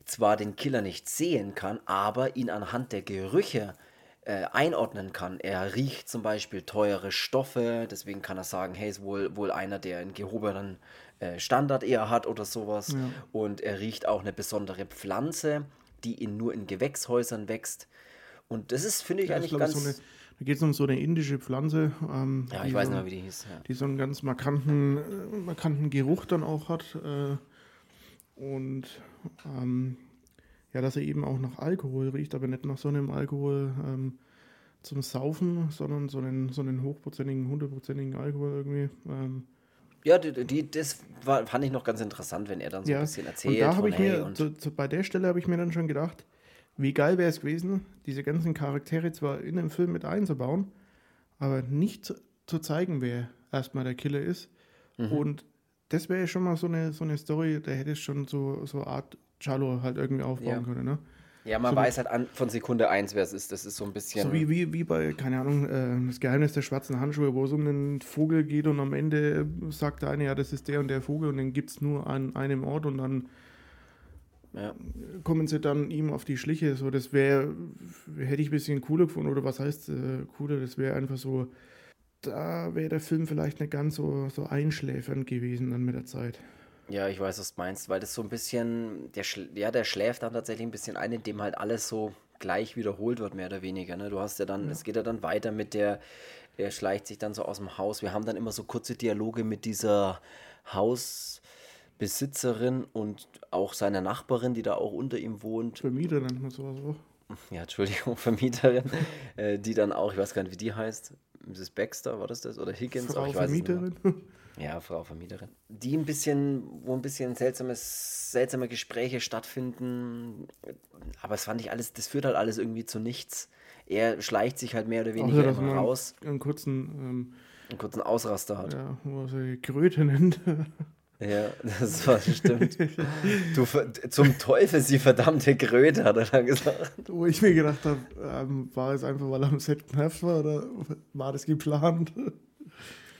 zwar den Killer nicht sehen kann, aber ihn anhand der Gerüche äh, einordnen kann. Er riecht zum Beispiel teure Stoffe, deswegen kann er sagen, hey, ist wohl, wohl einer, der einen gehobenen äh, Standard eher hat oder sowas. Ja. Und er riecht auch eine besondere Pflanze, die in, nur in Gewächshäusern wächst. Und das ist, finde ich, ja, eigentlich ganz. So eine, da geht es um so eine indische Pflanze. Ähm, ja, ich weiß so, nicht mehr, wie die hieß. Ja. Die so einen ganz markanten, äh, markanten Geruch dann auch hat. Äh, und ähm, ja, dass er eben auch nach Alkohol riecht, aber nicht nach so einem Alkohol ähm, zum Saufen, sondern so einen, so einen hochprozentigen, hundertprozentigen Alkohol irgendwie. Ähm, ja, die, die, das war, fand ich noch ganz interessant, wenn er dann so ja, ein bisschen erzählt. Und da habe ich mir, so, so bei der Stelle habe ich mir dann schon gedacht, wie geil wäre es gewesen, diese ganzen Charaktere zwar in den Film mit einzubauen, aber nicht zu, zu zeigen, wer erstmal der Killer ist. Mhm. Und das wäre ja schon mal so eine, so eine Story, da hätte es schon so, so eine Art Chalo halt irgendwie aufbauen ja. können, ne? Ja, man so weiß halt an, von Sekunde 1, wer es ist. Das ist so ein bisschen. So wie, wie, wie bei, keine Ahnung, äh, das Geheimnis der schwarzen Handschuhe, wo es um einen Vogel geht und am Ende sagt der eine, ja, das ist der und der Vogel und den gibt es nur an einem Ort und dann ja. kommen sie dann ihm auf die Schliche. So, das wäre, hätte ich ein bisschen cooler gefunden. Oder was heißt äh, cooler? Das wäre einfach so, da wäre der Film vielleicht nicht ganz so, so einschläfernd gewesen dann mit der Zeit. Ja, ich weiß, was du meinst, weil das so ein bisschen, der, ja, der schläft dann tatsächlich ein bisschen ein, indem halt alles so gleich wiederholt wird, mehr oder weniger. Ne? Du hast ja dann, ja. es geht ja dann weiter mit der, er schleicht sich dann so aus dem Haus. Wir haben dann immer so kurze Dialoge mit dieser Haus, Besitzerin und auch seiner Nachbarin, die da auch unter ihm wohnt. Vermieter nennt man sowas auch. Ja, Entschuldigung, Vermieterin, äh, die dann auch, ich weiß gar nicht, wie die heißt, Mrs. Baxter, war das das? Oder Higgins? Frau Ach, ich weiß es nicht mehr. Vermieterin. Ja, Frau Vermieterin. Die ein bisschen, wo ein bisschen seltsames, seltsame Gespräche stattfinden. Aber es fand ich alles, das führt halt alles irgendwie zu nichts. Er schleicht sich halt mehr oder weniger dass immer raus, einen kurzen, ähm, einen kurzen Ausraster hat. ja, was er Kröte nennt. Ja, das war stimmt. Du, zum Teufel, sie verdammte Kröte, hat er dann gesagt. Wo ich mir gedacht habe, ähm, war es einfach, weil er am Set genervt war oder war das geplant?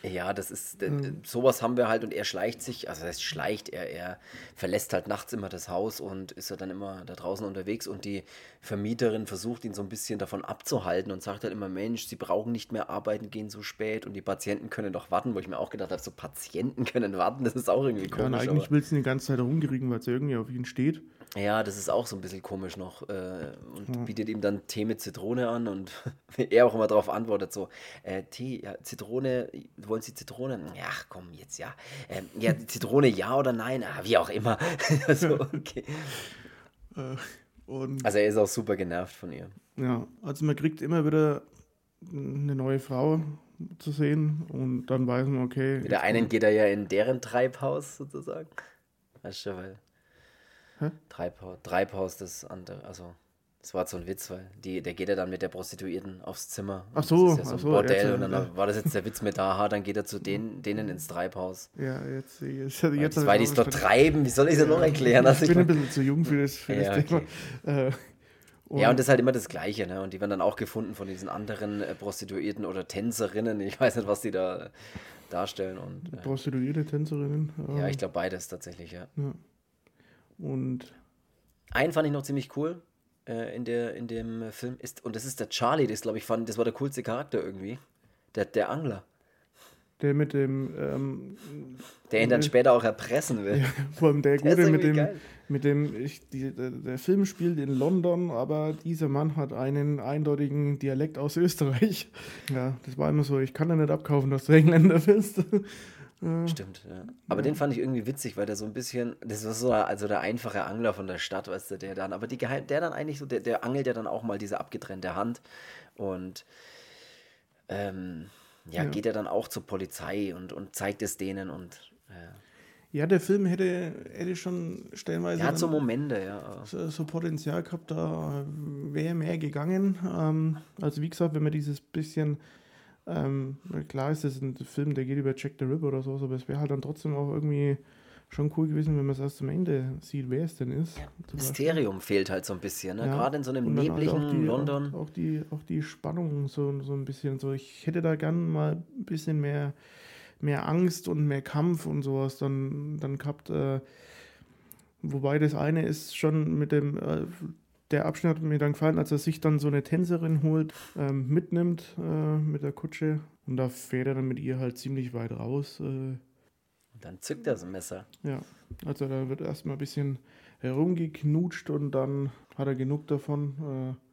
Ja, das ist, d- sowas haben wir halt und er schleicht sich, also das heißt schleicht, er, er verlässt halt nachts immer das Haus und ist ja dann immer da draußen unterwegs und die Vermieterin versucht ihn so ein bisschen davon abzuhalten und sagt halt immer, Mensch, sie brauchen nicht mehr arbeiten gehen so spät und die Patienten können doch warten, wo ich mir auch gedacht habe, so Patienten können warten, das ist auch irgendwie Ja, und komisch. eigentlich aber, will sie ihn die ganze Zeit rumkriegen, weil sie irgendwie auf ihn steht. ja, das ist auch so ein bisschen komisch noch äh, und bietet ihm dann Tee mit Zitrone an und er auch immer darauf antwortet so, äh, Tee, ja, Zitrone, wollen Sie Zitrone? Ja, komm, jetzt ja. Ähm, ja, Zitrone ja oder nein? Ah, wie auch immer. also, okay. Äh, und also er ist auch super genervt von ihr. ja, also man kriegt immer wieder eine neue Frau zu sehen und dann weiß man, okay. Mit der einen geht er ja in deren Treibhaus sozusagen. Weißt du, weil Hä? Treibhaus, Treibhaus das andere, also das war so ein Witz, weil die, der geht ja dann mit der Prostituierten aufs Zimmer. Ach Und so, das ist ja so ein so, Bordell jetzt, und dann ja. war das jetzt der Witz mit aha, dann geht er zu denen, denen ins Treibhaus. Ja, jetzt, jetzt, jetzt das, weil die es ich dort treiben, wie soll ich es noch erklären? Also ich ich bin ein mein- bisschen zu jung für das, für Ja, das Thema. Äh, Ja, und das ist halt immer das Gleiche, ne? Und die werden dann auch gefunden von diesen anderen äh, Prostituierten oder Tänzerinnen. Ich weiß nicht, was die da darstellen. Und äh, Prostituierte Tänzerinnen. ja, ich glaube beides tatsächlich, ja. Und Einen fand ich noch ziemlich cool äh, in, der, in dem Film. Ist, und das ist der Charlie, das glaube ich fand, das war der coolste Charakter irgendwie. Der, der Angler. der mit dem, ähm, Der ihn dann später auch erpressen will. vor allem der Der Gute mit dem, geil. mit dem, ich, die, der, der Film spielt in London, aber dieser Mann hat einen eindeutigen Dialekt aus Österreich. Ja, das war immer so, ich kann dir nicht abkaufen, dass du Engländer bist. Stimmt, ja. Aber den fand ich irgendwie witzig, weil der so ein bisschen, das war so also der einfache Angler von der Stadt, weißt du, der dann, aber die Geheim, der dann eigentlich so, der, der angelt ja dann auch mal diese abgetrennte Hand und ähm, ja, Ja. geht er dann auch zur Polizei und, und zeigt es denen und äh, Ja, der Film hätte, hätte schon stellenweise er hat so Momente, ja. so, so Potenzial gehabt, da wäre mehr gegangen. Ähm, also wie gesagt, wenn man dieses bisschen, ähm, klar ist das ein Film, der geht über Jack the Ripper oder sowas, aber es wäre halt dann trotzdem auch irgendwie schon cool gewesen, wenn man es erst zum Ende sieht, wer es denn ist. Beispiel. Mysterium fehlt halt so ein bisschen, ne? Ja, Gerade in so einem halt nebligen auch die, London. Auch, auch, die, auch die Spannung so, so ein bisschen. So, ich hätte da gern mal ein bisschen mehr, mehr Angst und mehr Kampf und sowas dann, dann gehabt. Äh, wobei das eine ist schon mit dem, äh, der Abschnitt hat mir dann gefallen, als er sich dann so eine Tänzerin holt, ähm, mitnimmt äh, mit der Kutsche. Und da fährt er dann mit ihr halt ziemlich weit raus. Äh, Und dann zückt er so ein Messer. ja, also da wird erstmal ein bisschen herumgeknutscht und dann hat er genug davon. Äh,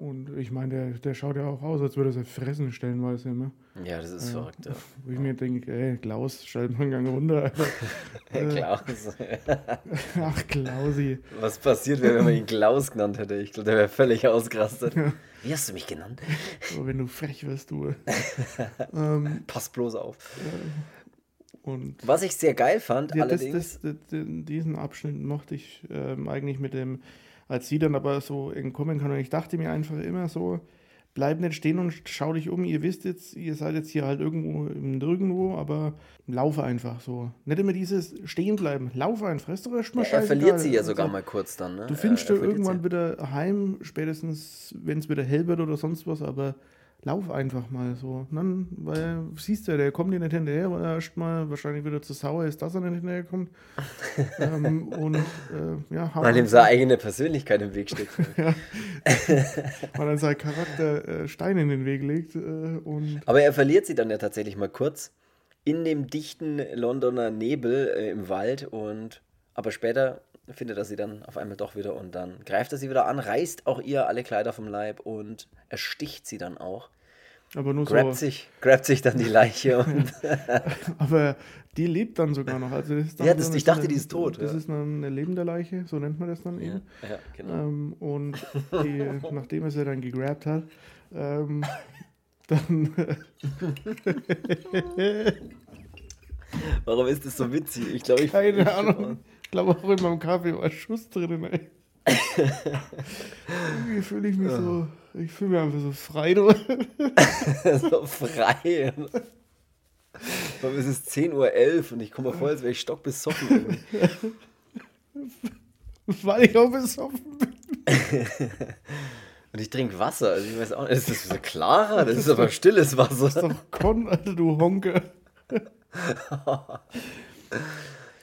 und ich meine, der, der schaut ja auch aus, als würde er fressen stellenweise immer. Ja, das ist Ja. verrückt. Ja. Wo ich mir denke, ey, Klaus, schalt mal einen Gang runter. Äh. Klaus. Ach, Klausi. Was passiert wäre, wenn man ihn Klaus genannt hätte? Ich glaube, der wäre völlig ausgerastet. Wie hast du mich genannt? Aber wenn du frech wirst, du. ähm, Pass bloß auf. und Was ich sehr geil fand, ja, das, allerdings. das, das, den- diesen Abschnitt mochte ich ähm, eigentlich mit dem, als sie dann aber so entkommen kann. Und ich dachte mir einfach immer so, bleib nicht stehen und schau dich um. Ihr wisst jetzt, ihr seid jetzt hier halt irgendwo im Nirgendwo, aber laufe einfach so. Nicht immer dieses Stehen bleiben. Laufe einfach. Ist doch erstmal Ja, er verliert sie ja sogar Also, mal kurz dann. Ne? Du findest ja irgendwann sie. wieder heim, spätestens wenn es wieder hell wird oder sonst was, aber lauf einfach mal so. Dann, weil siehst du der kommt dir nicht hinterher, weil er erstmal wahrscheinlich wieder zu sauer ist, dass er nicht hinterherkommt. ähm, und äh, ja, Weil ihm seine eigene Persönlichkeit im Weg steht. weil dann sein Charakter äh, Steine in den Weg legt. Äh, und Aber er verliert sie dann ja tatsächlich mal kurz in dem dichten Londoner Nebel äh, im Wald und aber später findet er sie dann auf einmal doch wieder und dann greift er sie wieder an, reißt auch ihr alle Kleider vom Leib und ersticht sie dann auch. Aber nur grabt so. sich, grabt sich dann die Leiche Aber die lebt dann sogar noch. Also das ist dann Ja, das- ich dachte, die ist tot, Das ja. ist dann eine lebende Leiche, so nennt man das dann ja, eben. ja, genau. Ähm, und die, nachdem er sie dann gegrabt hat, ähm, dann Warum ist das so witzig? Ich glaube, ich keine Ahnung. Ich glaube auch in meinem Kaffee war Schuss drin. Ey. Irgendwie fühle ich mich so, ich fühle mich einfach so frei. Du. so frei. Warum ist es 10.11 Uhr und ich komme mir vor, als wäre ich stockbesoffen. irgendwie. Weil ich auch besoffen bin. Und ich trinke Wasser. Also ich weiß auch nicht, ist das so klarer? Das ist aber stilles Wasser. Doch, Con, Alter, du Honke.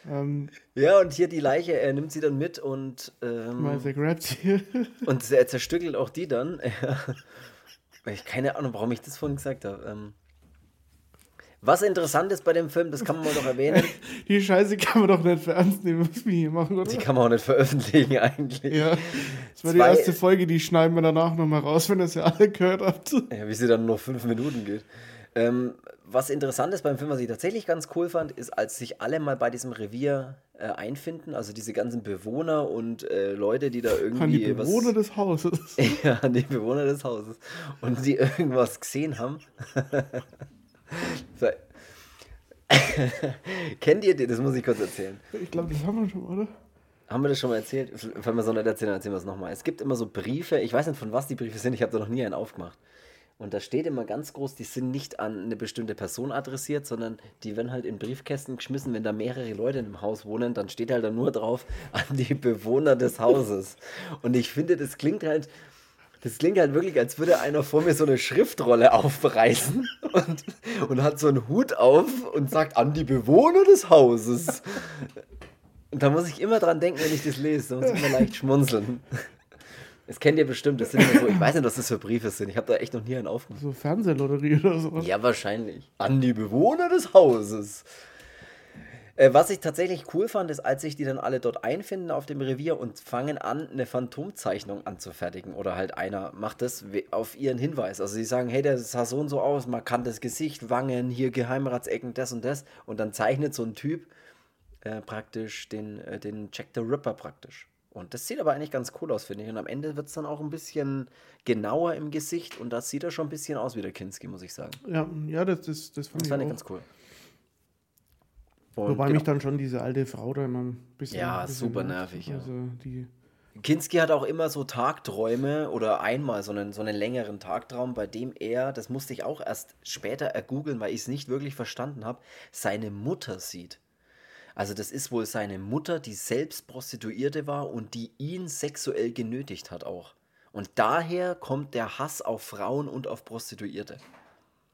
ähm, Ja, und hier die Leiche, er nimmt sie dann mit und, ähm, der grabt hier. und er zerstückelt auch die dann. Ich keine Ahnung, warum ich das vorhin gesagt habe. Ähm, was interessant ist bei dem Film, das kann man mal doch erwähnen, Die Scheiße kann man doch nicht für ernst nehmen, was wir hier machen, oder? die kann man auch nicht veröffentlichen eigentlich. Ja, das war die Zwei- erste Folge, die schneiden wir danach nochmal raus, wenn ihr es ja alle gehört habt. Ja, wie sie dann nur fünf Minuten geht. Ähm, was interessant ist beim Film, was ich tatsächlich ganz cool fand, ist, als sich alle mal bei diesem Revier äh, einfinden, also diese ganzen Bewohner und äh, Leute, die da irgendwie An die Bewohner was, des Hauses. ja, an die Bewohner des Hauses und die irgendwas gesehen haben. Kennt ihr die? Das muss ich kurz erzählen. Ich glaube, das haben wir schon, oder? Haben wir das schon mal erzählt? Wenn wir so nicht erzählen, dann erzählen wir es nochmal. Es gibt immer so Briefe, ich weiß nicht, von was die Briefe sind, ich habe da noch nie einen aufgemacht. Und da steht immer ganz groß, die sind nicht an eine bestimmte Person adressiert, sondern die werden halt in Briefkästen geschmissen. Wenn da mehrere Leute im Haus wohnen, dann steht halt da nur drauf an die Bewohner des Hauses. Und ich finde, das klingt halt, das klingt halt wirklich, als würde einer vor mir so eine Schriftrolle aufreißen und, und hat so einen Hut auf und sagt an die Bewohner des Hauses. Und da muss ich immer dran denken, wenn ich das lese. Da muss ich immer leicht schmunzeln. Das kennt ihr bestimmt. Das sind immer so, ich weiß nicht, was das für Briefe sind. Ich habe da echt noch nie einen aufgemacht. So Fernsehlotterie oder so. Ja, wahrscheinlich. An die Bewohner des Hauses. Äh, was ich tatsächlich cool fand, ist, als sich die dann alle dort einfinden auf dem Revier und fangen an, eine Phantomzeichnung anzufertigen. Oder halt einer macht das auf ihren Hinweis. Also sie sagen, hey, der sah so und so aus, markantes Gesicht, Wangen, hier Geheimratsecken, das und das. Und dann zeichnet so ein Typ äh, praktisch den, äh, den Jack the Ripper praktisch. Und das sieht aber eigentlich ganz cool aus, finde ich. Und am Ende wird es dann auch ein bisschen genauer im Gesicht und das sieht er schon ein bisschen aus wie der Kinski, muss ich sagen. Ja, ja das, das, das fand Das ich fand ich ganz cool. Und Wobei genau. mich dann schon diese alte Frau da immer ein bisschen. Ja, ein bisschen super nervig, ja. Also die. Kinski hat auch immer so Tagträume oder einmal so einen, so einen längeren Tagtraum, bei dem er, das musste ich auch erst später ergoogeln, weil ich es nicht wirklich verstanden habe, seine Mutter sieht. Also das ist wohl seine Mutter, die selbst Prostituierte war und die ihn sexuell genötigt hat auch. Und daher kommt der Hass auf Frauen und auf Prostituierte.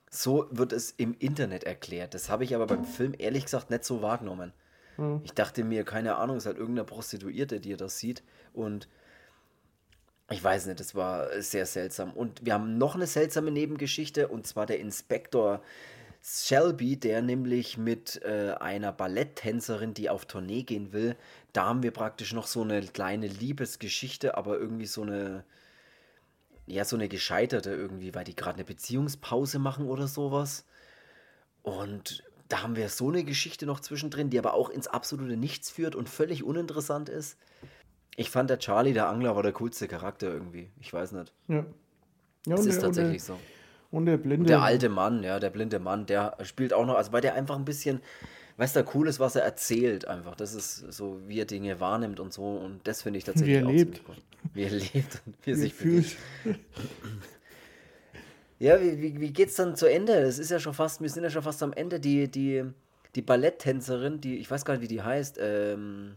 So wird es im Internet erklärt. Das habe ich aber beim Film ehrlich gesagt nicht so wahrgenommen. Ja. Ich dachte mir, keine Ahnung, es halt irgendeine Prostituierte, die das sieht. Und ich weiß nicht, das war sehr seltsam. Und wir haben noch eine seltsame Nebengeschichte, und zwar der Inspektor Shelby, der nämlich mit äh, einer Balletttänzerin, die auf Tournee gehen will, da haben wir praktisch noch so eine kleine Liebesgeschichte, aber irgendwie so eine, ja, so eine gescheiterte irgendwie, weil die gerade eine Beziehungspause machen oder sowas. Und da haben wir so eine Geschichte noch zwischendrin, die aber auch ins absolute Nichts führt und völlig uninteressant ist. Ich fand der Charlie, der Angler, war der coolste Charakter irgendwie. Ich weiß nicht. Ja. Ja, Das ist tatsächlich so. Und der Blinde. Der alte Mann, ja, der blinde Mann, der spielt auch noch, also weil der einfach ein bisschen, weißt du, cool ist, was er erzählt einfach. Das ist so, wie er Dinge wahrnimmt und so. Und das finde ich tatsächlich Wie er auch lebt. Wie er lebt und wie er sich fühlt. Ja, wie, wie, wie geht's dann zu Ende? Es ist ja schon fast, wir sind ja schon fast am Ende. Die, die, die Balletttänzerin, die, ich weiß gar nicht, wie die heißt, ähm,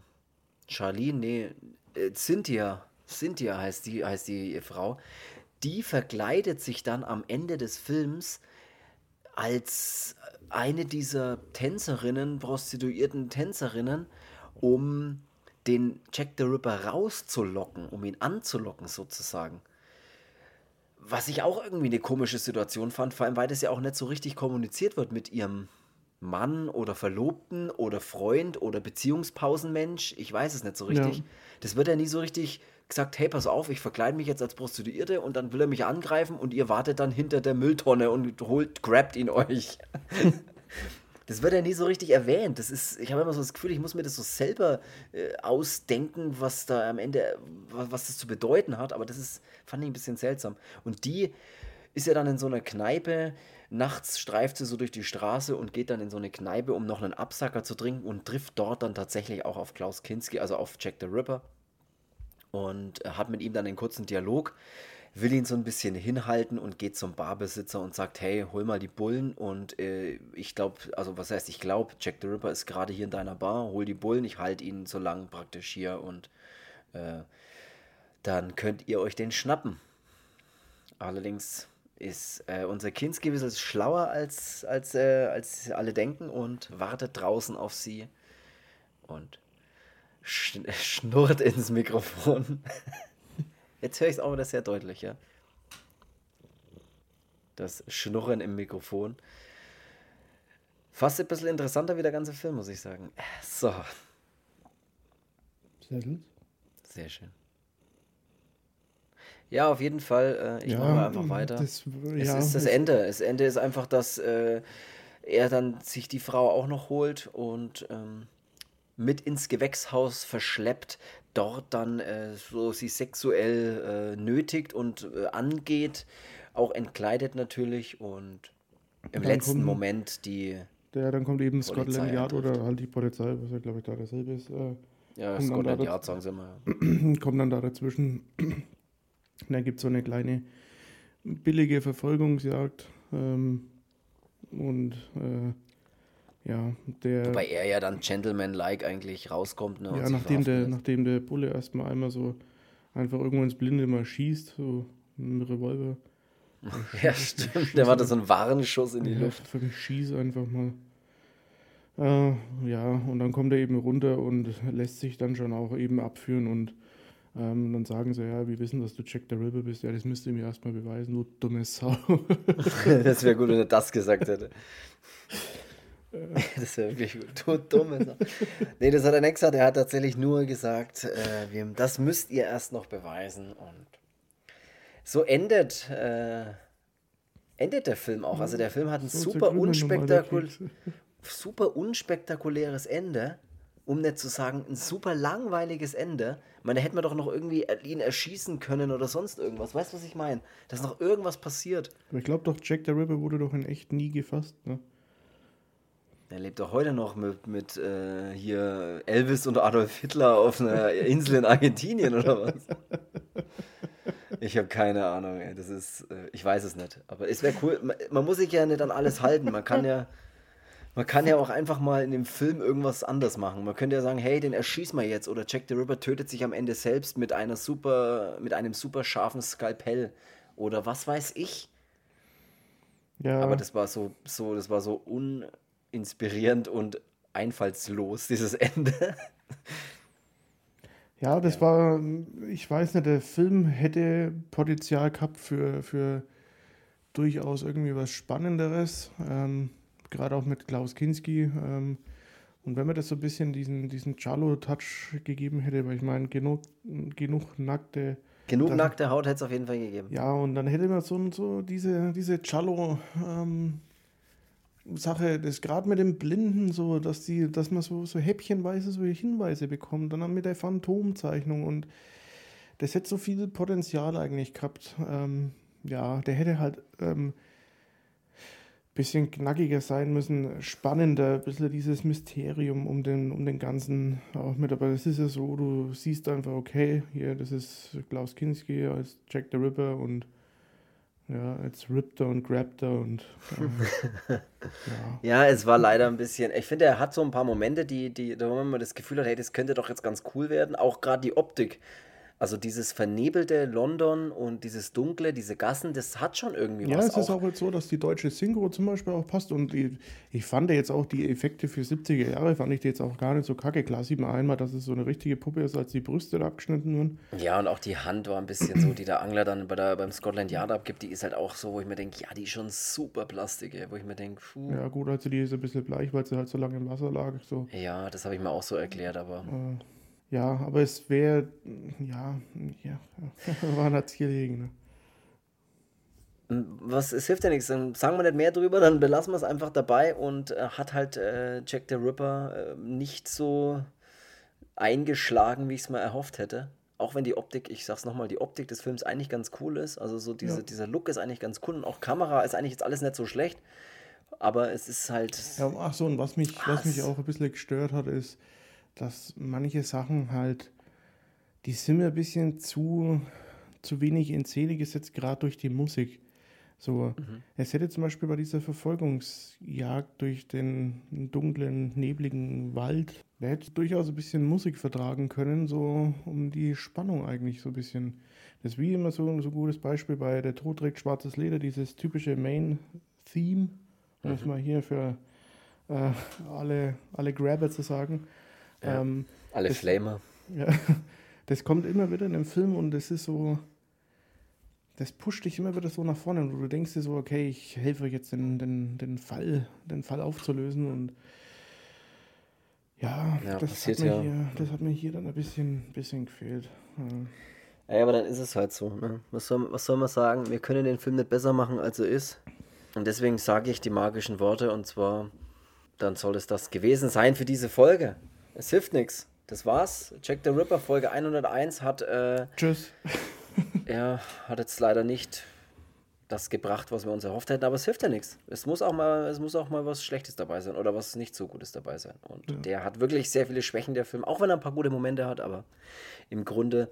Charlene, nee, äh, Cynthia, Cynthia heißt die, heißt die Frau, die verkleidet sich dann am Ende des Films als eine dieser Tänzerinnen, prostituierten Tänzerinnen, um den Jack the Ripper rauszulocken, um ihn anzulocken sozusagen. Was ich auch irgendwie eine komische Situation fand, vor allem weil das ja auch nicht so richtig kommuniziert wird mit ihrem Mann oder Verlobten oder Freund oder Beziehungspausenmensch. Ich weiß es nicht so richtig. Ja. Das wird ja nie so richtig gesagt, hey, pass auf, ich verkleide mich jetzt als Prostituierte und dann will er mich angreifen und ihr wartet dann hinter der Mülltonne und holt, grabt ihn euch. Das wird ja nie so richtig erwähnt. Das ist, ich habe immer so das Gefühl, ich muss mir das so selber äh, ausdenken, was da am Ende, was, was das zu bedeuten hat. Aber das ist, fand ich ein bisschen seltsam. Und die ist ja dann in so einer Kneipe. Nachts streift sie so durch die Straße und geht dann in so eine Kneipe, um noch einen Absacker zu trinken und trifft dort dann tatsächlich auch auf Klaus Kinski, also auf Jack the Ripper. Und hat mit ihm dann einen kurzen Dialog will ihn so ein bisschen hinhalten und geht zum Barbesitzer und sagt, hey, hol mal die Bullen und äh, ich glaube, also was heißt, ich glaube, Jack the Ripper ist gerade hier in deiner Bar, hol die Bullen, ich halte ihn so lang praktisch hier und äh, dann könnt ihr euch den schnappen. Allerdings ist äh, unser Kinski ein schlauer als, als, äh, als alle denken und wartet draußen auf sie und sch schnurrt ins Mikrofon. Jetzt höre ich es auch wieder sehr deutlich, ja. Das Schnurren im Mikrofon. Fast ein bisschen interessanter wie der ganze Film, muss ich sagen. So. Sehr gut. Sehr schön. Ja, auf jeden Fall. Äh, ich ja, mache einfach weiter. Das, ja, es ist das Ende. Das Ende ist einfach, dass äh, er dann sich die Frau auch noch holt und ähm, mit ins Gewächshaus verschleppt, dort dann äh, so sie sexuell äh, nötigt und äh, angeht, auch entkleidet natürlich und im dann letzten kommt, Moment die. Ja, dann kommt eben Polizei Scotland Yard oder halt die Polizei, was ja glaube ich da dasselbe ist. Äh, ja, Scotland Yard sagen sie immer. kommt dann da dazwischen. Und dann gibt es so eine kleine billige Verfolgungsjagd. Ähm, und äh, ja, der. Wobei er ja dann Gentleman-like eigentlich rauskommt. Ne, ja, nachdem der, nachdem der Bulle erstmal einmal so einfach irgendwo ins Blinde mal schießt, so ein Revolver. ja, stimmt. Der war da so ein Warnschuss in die ja, Luft. Ich schieße einfach mal. Äh, ja, und dann kommt er eben runter und lässt sich dann schon auch eben abführen und ähm, dann sagen sie, ja, wir wissen, dass du Jack the Ripper bist. Ja, das müsst ihr mir erstmal beweisen, du dumme Sau. das wäre gut, wenn er das gesagt hätte. Das wäre wirklich gut. Du dumme Nee, das hat er nicht gesagt. Er hat tatsächlich nur gesagt, äh, das müsst ihr erst noch beweisen. Und so endet, äh, endet der Film auch. Also der Film hat ein so super, unspektakul super unspektakuläres Ende. Um nicht zu sagen, ein super langweiliges Ende. Ich meine, da hätte man doch noch irgendwie ihn erschießen können oder sonst irgendwas. Weißt du, was ich meine? Dass noch irgendwas passiert. ich glaube doch, Jack the Ripper wurde doch in echt nie gefasst, ne? Er lebt doch heute noch mit, mit äh, hier Elvis und Adolf Hitler auf einer Insel in Argentinien oder was? Ich habe keine Ahnung, ey. Das ist, äh, ich weiß es nicht. Aber es wäre cool. Man, man, muss sich ja nicht an alles halten. Man kann ja, man kann ja auch einfach mal in dem Film irgendwas anders machen. Man könnte ja sagen, hey, den erschieß mal jetzt. Oder Jack the Ripper tötet sich am Ende selbst mit einer super, mit einem super scharfen Skalpell. Oder was weiß ich. Ja. Aber das war so, so, das war so un inspirierend und einfallslos, dieses Ende. Ja, das ja. war, ich weiß nicht, der Film hätte Potenzial gehabt für, für durchaus irgendwie was Spannenderes, ähm, gerade auch mit Klaus Kinski. Ähm, und wenn man das so ein bisschen diesen, diesen Charlo-Touch gegeben hätte, weil ich meine, genug, genug nackte. Genug dann, nackte Haut hätte es auf jeden Fall gegeben. Ja, und dann hätte man so, so diese, diese Charlo, ähm, Sache, das gerade mit dem Blinden so, dass die, dass man so, so häppchenweise so Hinweise bekommt, dann mit der Phantomzeichnung und das hätte so viel Potenzial eigentlich gehabt. Ähm, ja, der hätte halt ähm, bisschen knackiger sein müssen, spannender, ein bisschen dieses Mysterium um den, um den ganzen auch mit. Aber es ist ja so, du siehst einfach, okay, hier, das ist Klaus Kinski als Jack the Ripper und ja, jetzt rippt er und grabt er und. Äh, ja. ja. es war leider ein bisschen. Ich finde, er hat so ein paar Momente, die, die, da wo man das Gefühl hat, hey, das könnte doch jetzt ganz cool werden. Auch gerade die Optik also dieses vernebelte London und dieses dunkle, diese Gassen, das hat schon irgendwie ja, was. Ja, es ist auch jetzt so, dass die deutsche Synchro zum Beispiel auch passt und die, ich fand jetzt auch die Effekte für 70er Jahre, fand ich die jetzt auch gar nicht so kacke. Klar sieht man einmal, dass es so eine richtige Puppe ist, als die Brüste abgeschnitten wurden. Ja, und auch die Hand war ein bisschen so, die der Angler dann bei der, beim Scotland Yard abgibt, die ist halt auch so, wo ich mir denke, ja, die ist schon super Plastik, ey, wo ich mir denke, puh. Ja, gut, also die ist ein bisschen bleich, weil sie halt so lange im Wasser lag. So. Ja, das habe ich mir auch so erklärt, aber. Äh, Ja, aber es wäre, ja, ja, war ein Erzählhegen. Ne? Was, es hilft ja nichts, dann sagen wir nicht mehr drüber, dann belassen wir es einfach dabei und äh, hat halt äh, Jack the Ripper äh, nicht so eingeschlagen, wie ich es mal erhofft hätte. Auch wenn die Optik, ich sag's nochmal, die Optik des Films eigentlich ganz cool ist. Also so diese, ja. dieser Look ist eigentlich ganz cool und auch Kamera ist eigentlich jetzt alles nicht so schlecht. Aber es ist halt. Ja, ach so, und was mich, was mich auch ein bisschen gestört hat, ist, dass manche Sachen halt, die sind mir ein bisschen zu, zu wenig in Szene gesetzt, gerade durch die Musik. So, mhm. es hätte zum Beispiel bei dieser Verfolgungsjagd durch den dunklen, nebligen Wald, wer hätte durchaus ein bisschen Musik vertragen können, so um die Spannung eigentlich so ein bisschen. Das ist wie immer so, ein so gutes Beispiel bei Der Tod trägt schwarzes Leder, dieses typische Main-Theme, um es mhm. mal hier für äh, alle, alle Grabber zu sagen. Ja, ähm, alle das, Flamer. Ja, das kommt immer wieder in dem Film und das ist so, das pusht dich immer wieder so nach vorne und du denkst dir so, okay, ich helfe euch jetzt den, den, den Fall, den Fall aufzulösen und ja, ja das, hat mir ja. Hier, das hat mir hier dann ein bisschen, bisschen gefehlt. Ja. aber dann ist es halt so. Ne? Was, soll, was soll man sagen? Wir können den Film nicht besser machen, als er ist. Und deswegen sage ich die magischen Worte und zwar, dann soll es das gewesen sein für diese Folge. Es hilft nichts. Das war's. Jack the Ripper, Folge 101 hat. Äh, Tschüss. er hat jetzt leider nicht das gebracht, was wir uns erhofft hätten, aber es hilft ja nichts. Es muss auch mal, es muss auch mal was Schlechtes dabei sein oder was nicht so Gutes dabei sein. Und ja. der hat wirklich sehr viele Schwächen, der Film, auch wenn er ein paar gute Momente hat, aber im Grunde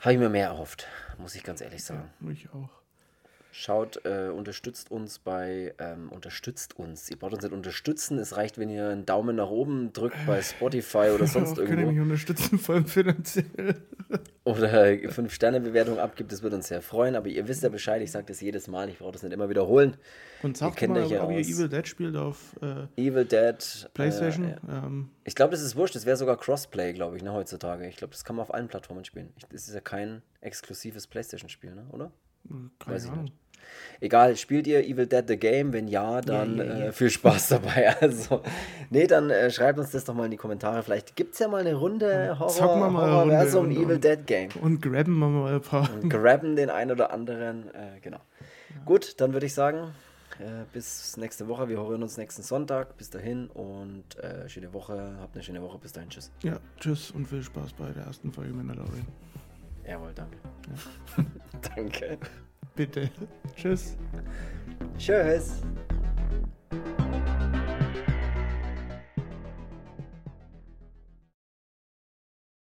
habe ich mir mehr erhofft, muss ich ganz ehrlich sagen. Ja, ich auch. Schaut, äh, unterstützt uns bei, ähm, unterstützt uns. Ihr braucht uns nicht unterstützen. Es reicht, wenn ihr einen Daumen nach oben drückt bei Spotify oder sonst irgendwo. Können mich unterstützen, vor allem finanziell. Oder 5-Sterne-Bewertung abgibt, das würde uns sehr freuen. Aber ihr wisst ja Bescheid, ich sage das jedes Mal, ich brauche das nicht immer wiederholen. Und sagt ihr mal, ja ob ihr Evil Dead spielt auf äh, Evil Dead Playstation. Äh, ja. ähm. Ich glaube, das ist wurscht. Das wäre sogar Crossplay, glaube ich, ne, heutzutage. Ich glaube, das kann man auf allen Plattformen spielen. das ist ja kein exklusives Playstation-Spiel, ne, oder? Keine Weiß Ahnung. Egal, spielt ihr Evil Dead the Game? Wenn ja, dann ja, ja, ja. Äh, viel Spaß dabei. Also, nee, dann äh, schreibt uns das doch mal in die Kommentare. Vielleicht gibt es ja mal eine Runde Horror, Zocken wir mal Horror Runde und, Evil und, Dead Game. Und grabben wir mal ein paar. Und grabben den einen oder anderen. Äh, genau. Gut, dann würde ich sagen, äh, bis nächste Woche. Wir hören uns nächsten Sonntag. Bis dahin und äh, schöne Woche. Habt eine schöne Woche. Bis dahin. Tschüss. Ja, tschüss und viel Spaß bei der ersten Folge Mandalorian. Jawohl, danke. danke. Bitte. Tschüss. Tschüss.